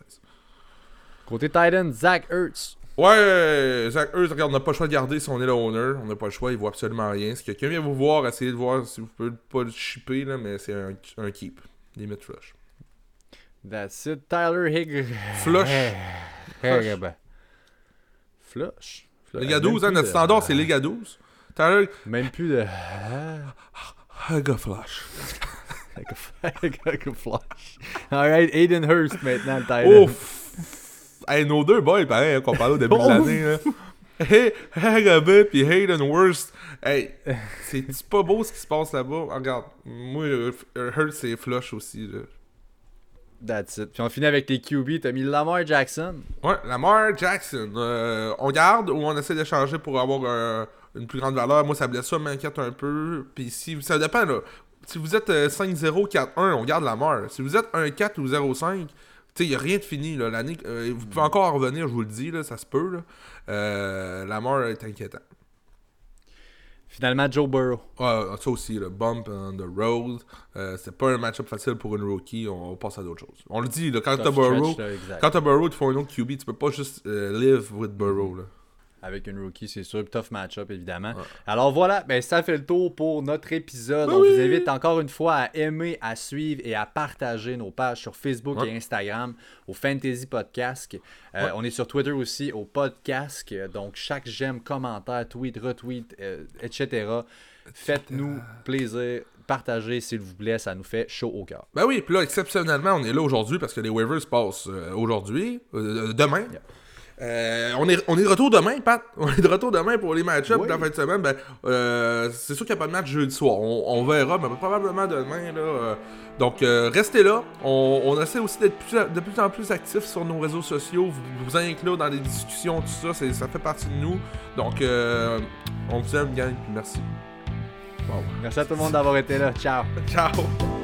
Côté Titan, Zach Ertz. Ouais, Zach Ertz, regarde, on n'a pas le choix de garder si on est le owner. On n'a pas le choix, il voit absolument rien. Si quelqu'un vient vous voir, essayez de voir si vous pouvez pas le shipper, là, mais c'est un, un keep. Limit flush. That's it. Tyler Higg. Flush. <laughs> Flush. Flush. Liga 12, hein, notre standard, c'est Liga 12. Tyler. Même plus de. Higg Flush. Higg Flush. Alright, Aiden Hurst maintenant, le Tyler. Ouf. Hey, nos deux boys, pareil, hein, qu'on parlait au début de l'année. Hey, Hagabit puis Hayden Worst. Hey, c'est pas beau ce qui se passe là-bas. Regarde, moi, Hurst, c'est flush aussi. Là. That's it. Puis on finit avec tes QB. T'as mis Lamar Jackson. Ouais, Lamar Jackson. Euh, on garde ou on essaie de changer pour avoir une plus grande valeur? Moi, ça blessure m'inquiète un peu. Puis si, ça dépend là. Si vous êtes 5-0, 4-1, on garde Lamar. Si vous êtes 1-4 ou 0-5, il n'y a rien de fini. Euh, vous pouvez encore en revenir, je vous le dis, là, ça se peut. Là. Euh, Lamar est inquiétant. Finalement, Joe Burrow. Ouais, ça aussi, le bump on the road. Euh, c'est pas un match-up facile pour une rookie. On, passe à d'autres choses. On le dit, là, quand t'as Burrow, quand t'as Burrow, tu fais un autre QB. Tu peux pas juste euh, live with Burrow. Là avec une rookie, c'est sûr. Tough match-up, évidemment. Alors voilà, ben, ça fait le tour pour notre épisode. On vous invite encore une fois à aimer, à suivre et à partager nos pages sur Facebook et Instagram au Fantasy Podcast. Euh, on est sur Twitter aussi au Podcast. Donc chaque j'aime, commentaire, tweet, retweet, euh, etc. Faites-nous plaisir partagez s'il vous plaît, ça nous fait chaud au cœur. Ben oui, puis là, exceptionnellement, on est là aujourd'hui parce que les waivers passent euh, aujourd'hui, demain. Euh, on, est, on est de retour demain, Pat. <laughs> On est de retour demain pour les match-ups oui. la fin de semaine. Ben, euh, c'est sûr qu'il n'y a pas de match jeudi soir. On, verra, mais probablement demain. Là, euh. donc, restez là. On, essaie aussi d'être de plus en plus actifs sur nos réseaux sociaux. Vous vous inclure dans les discussions, tout ça. Ça fait partie de nous. Donc, on vous aime, gang. Merci. Merci à tout le monde d'avoir été là. Ciao. <laughs> Ciao.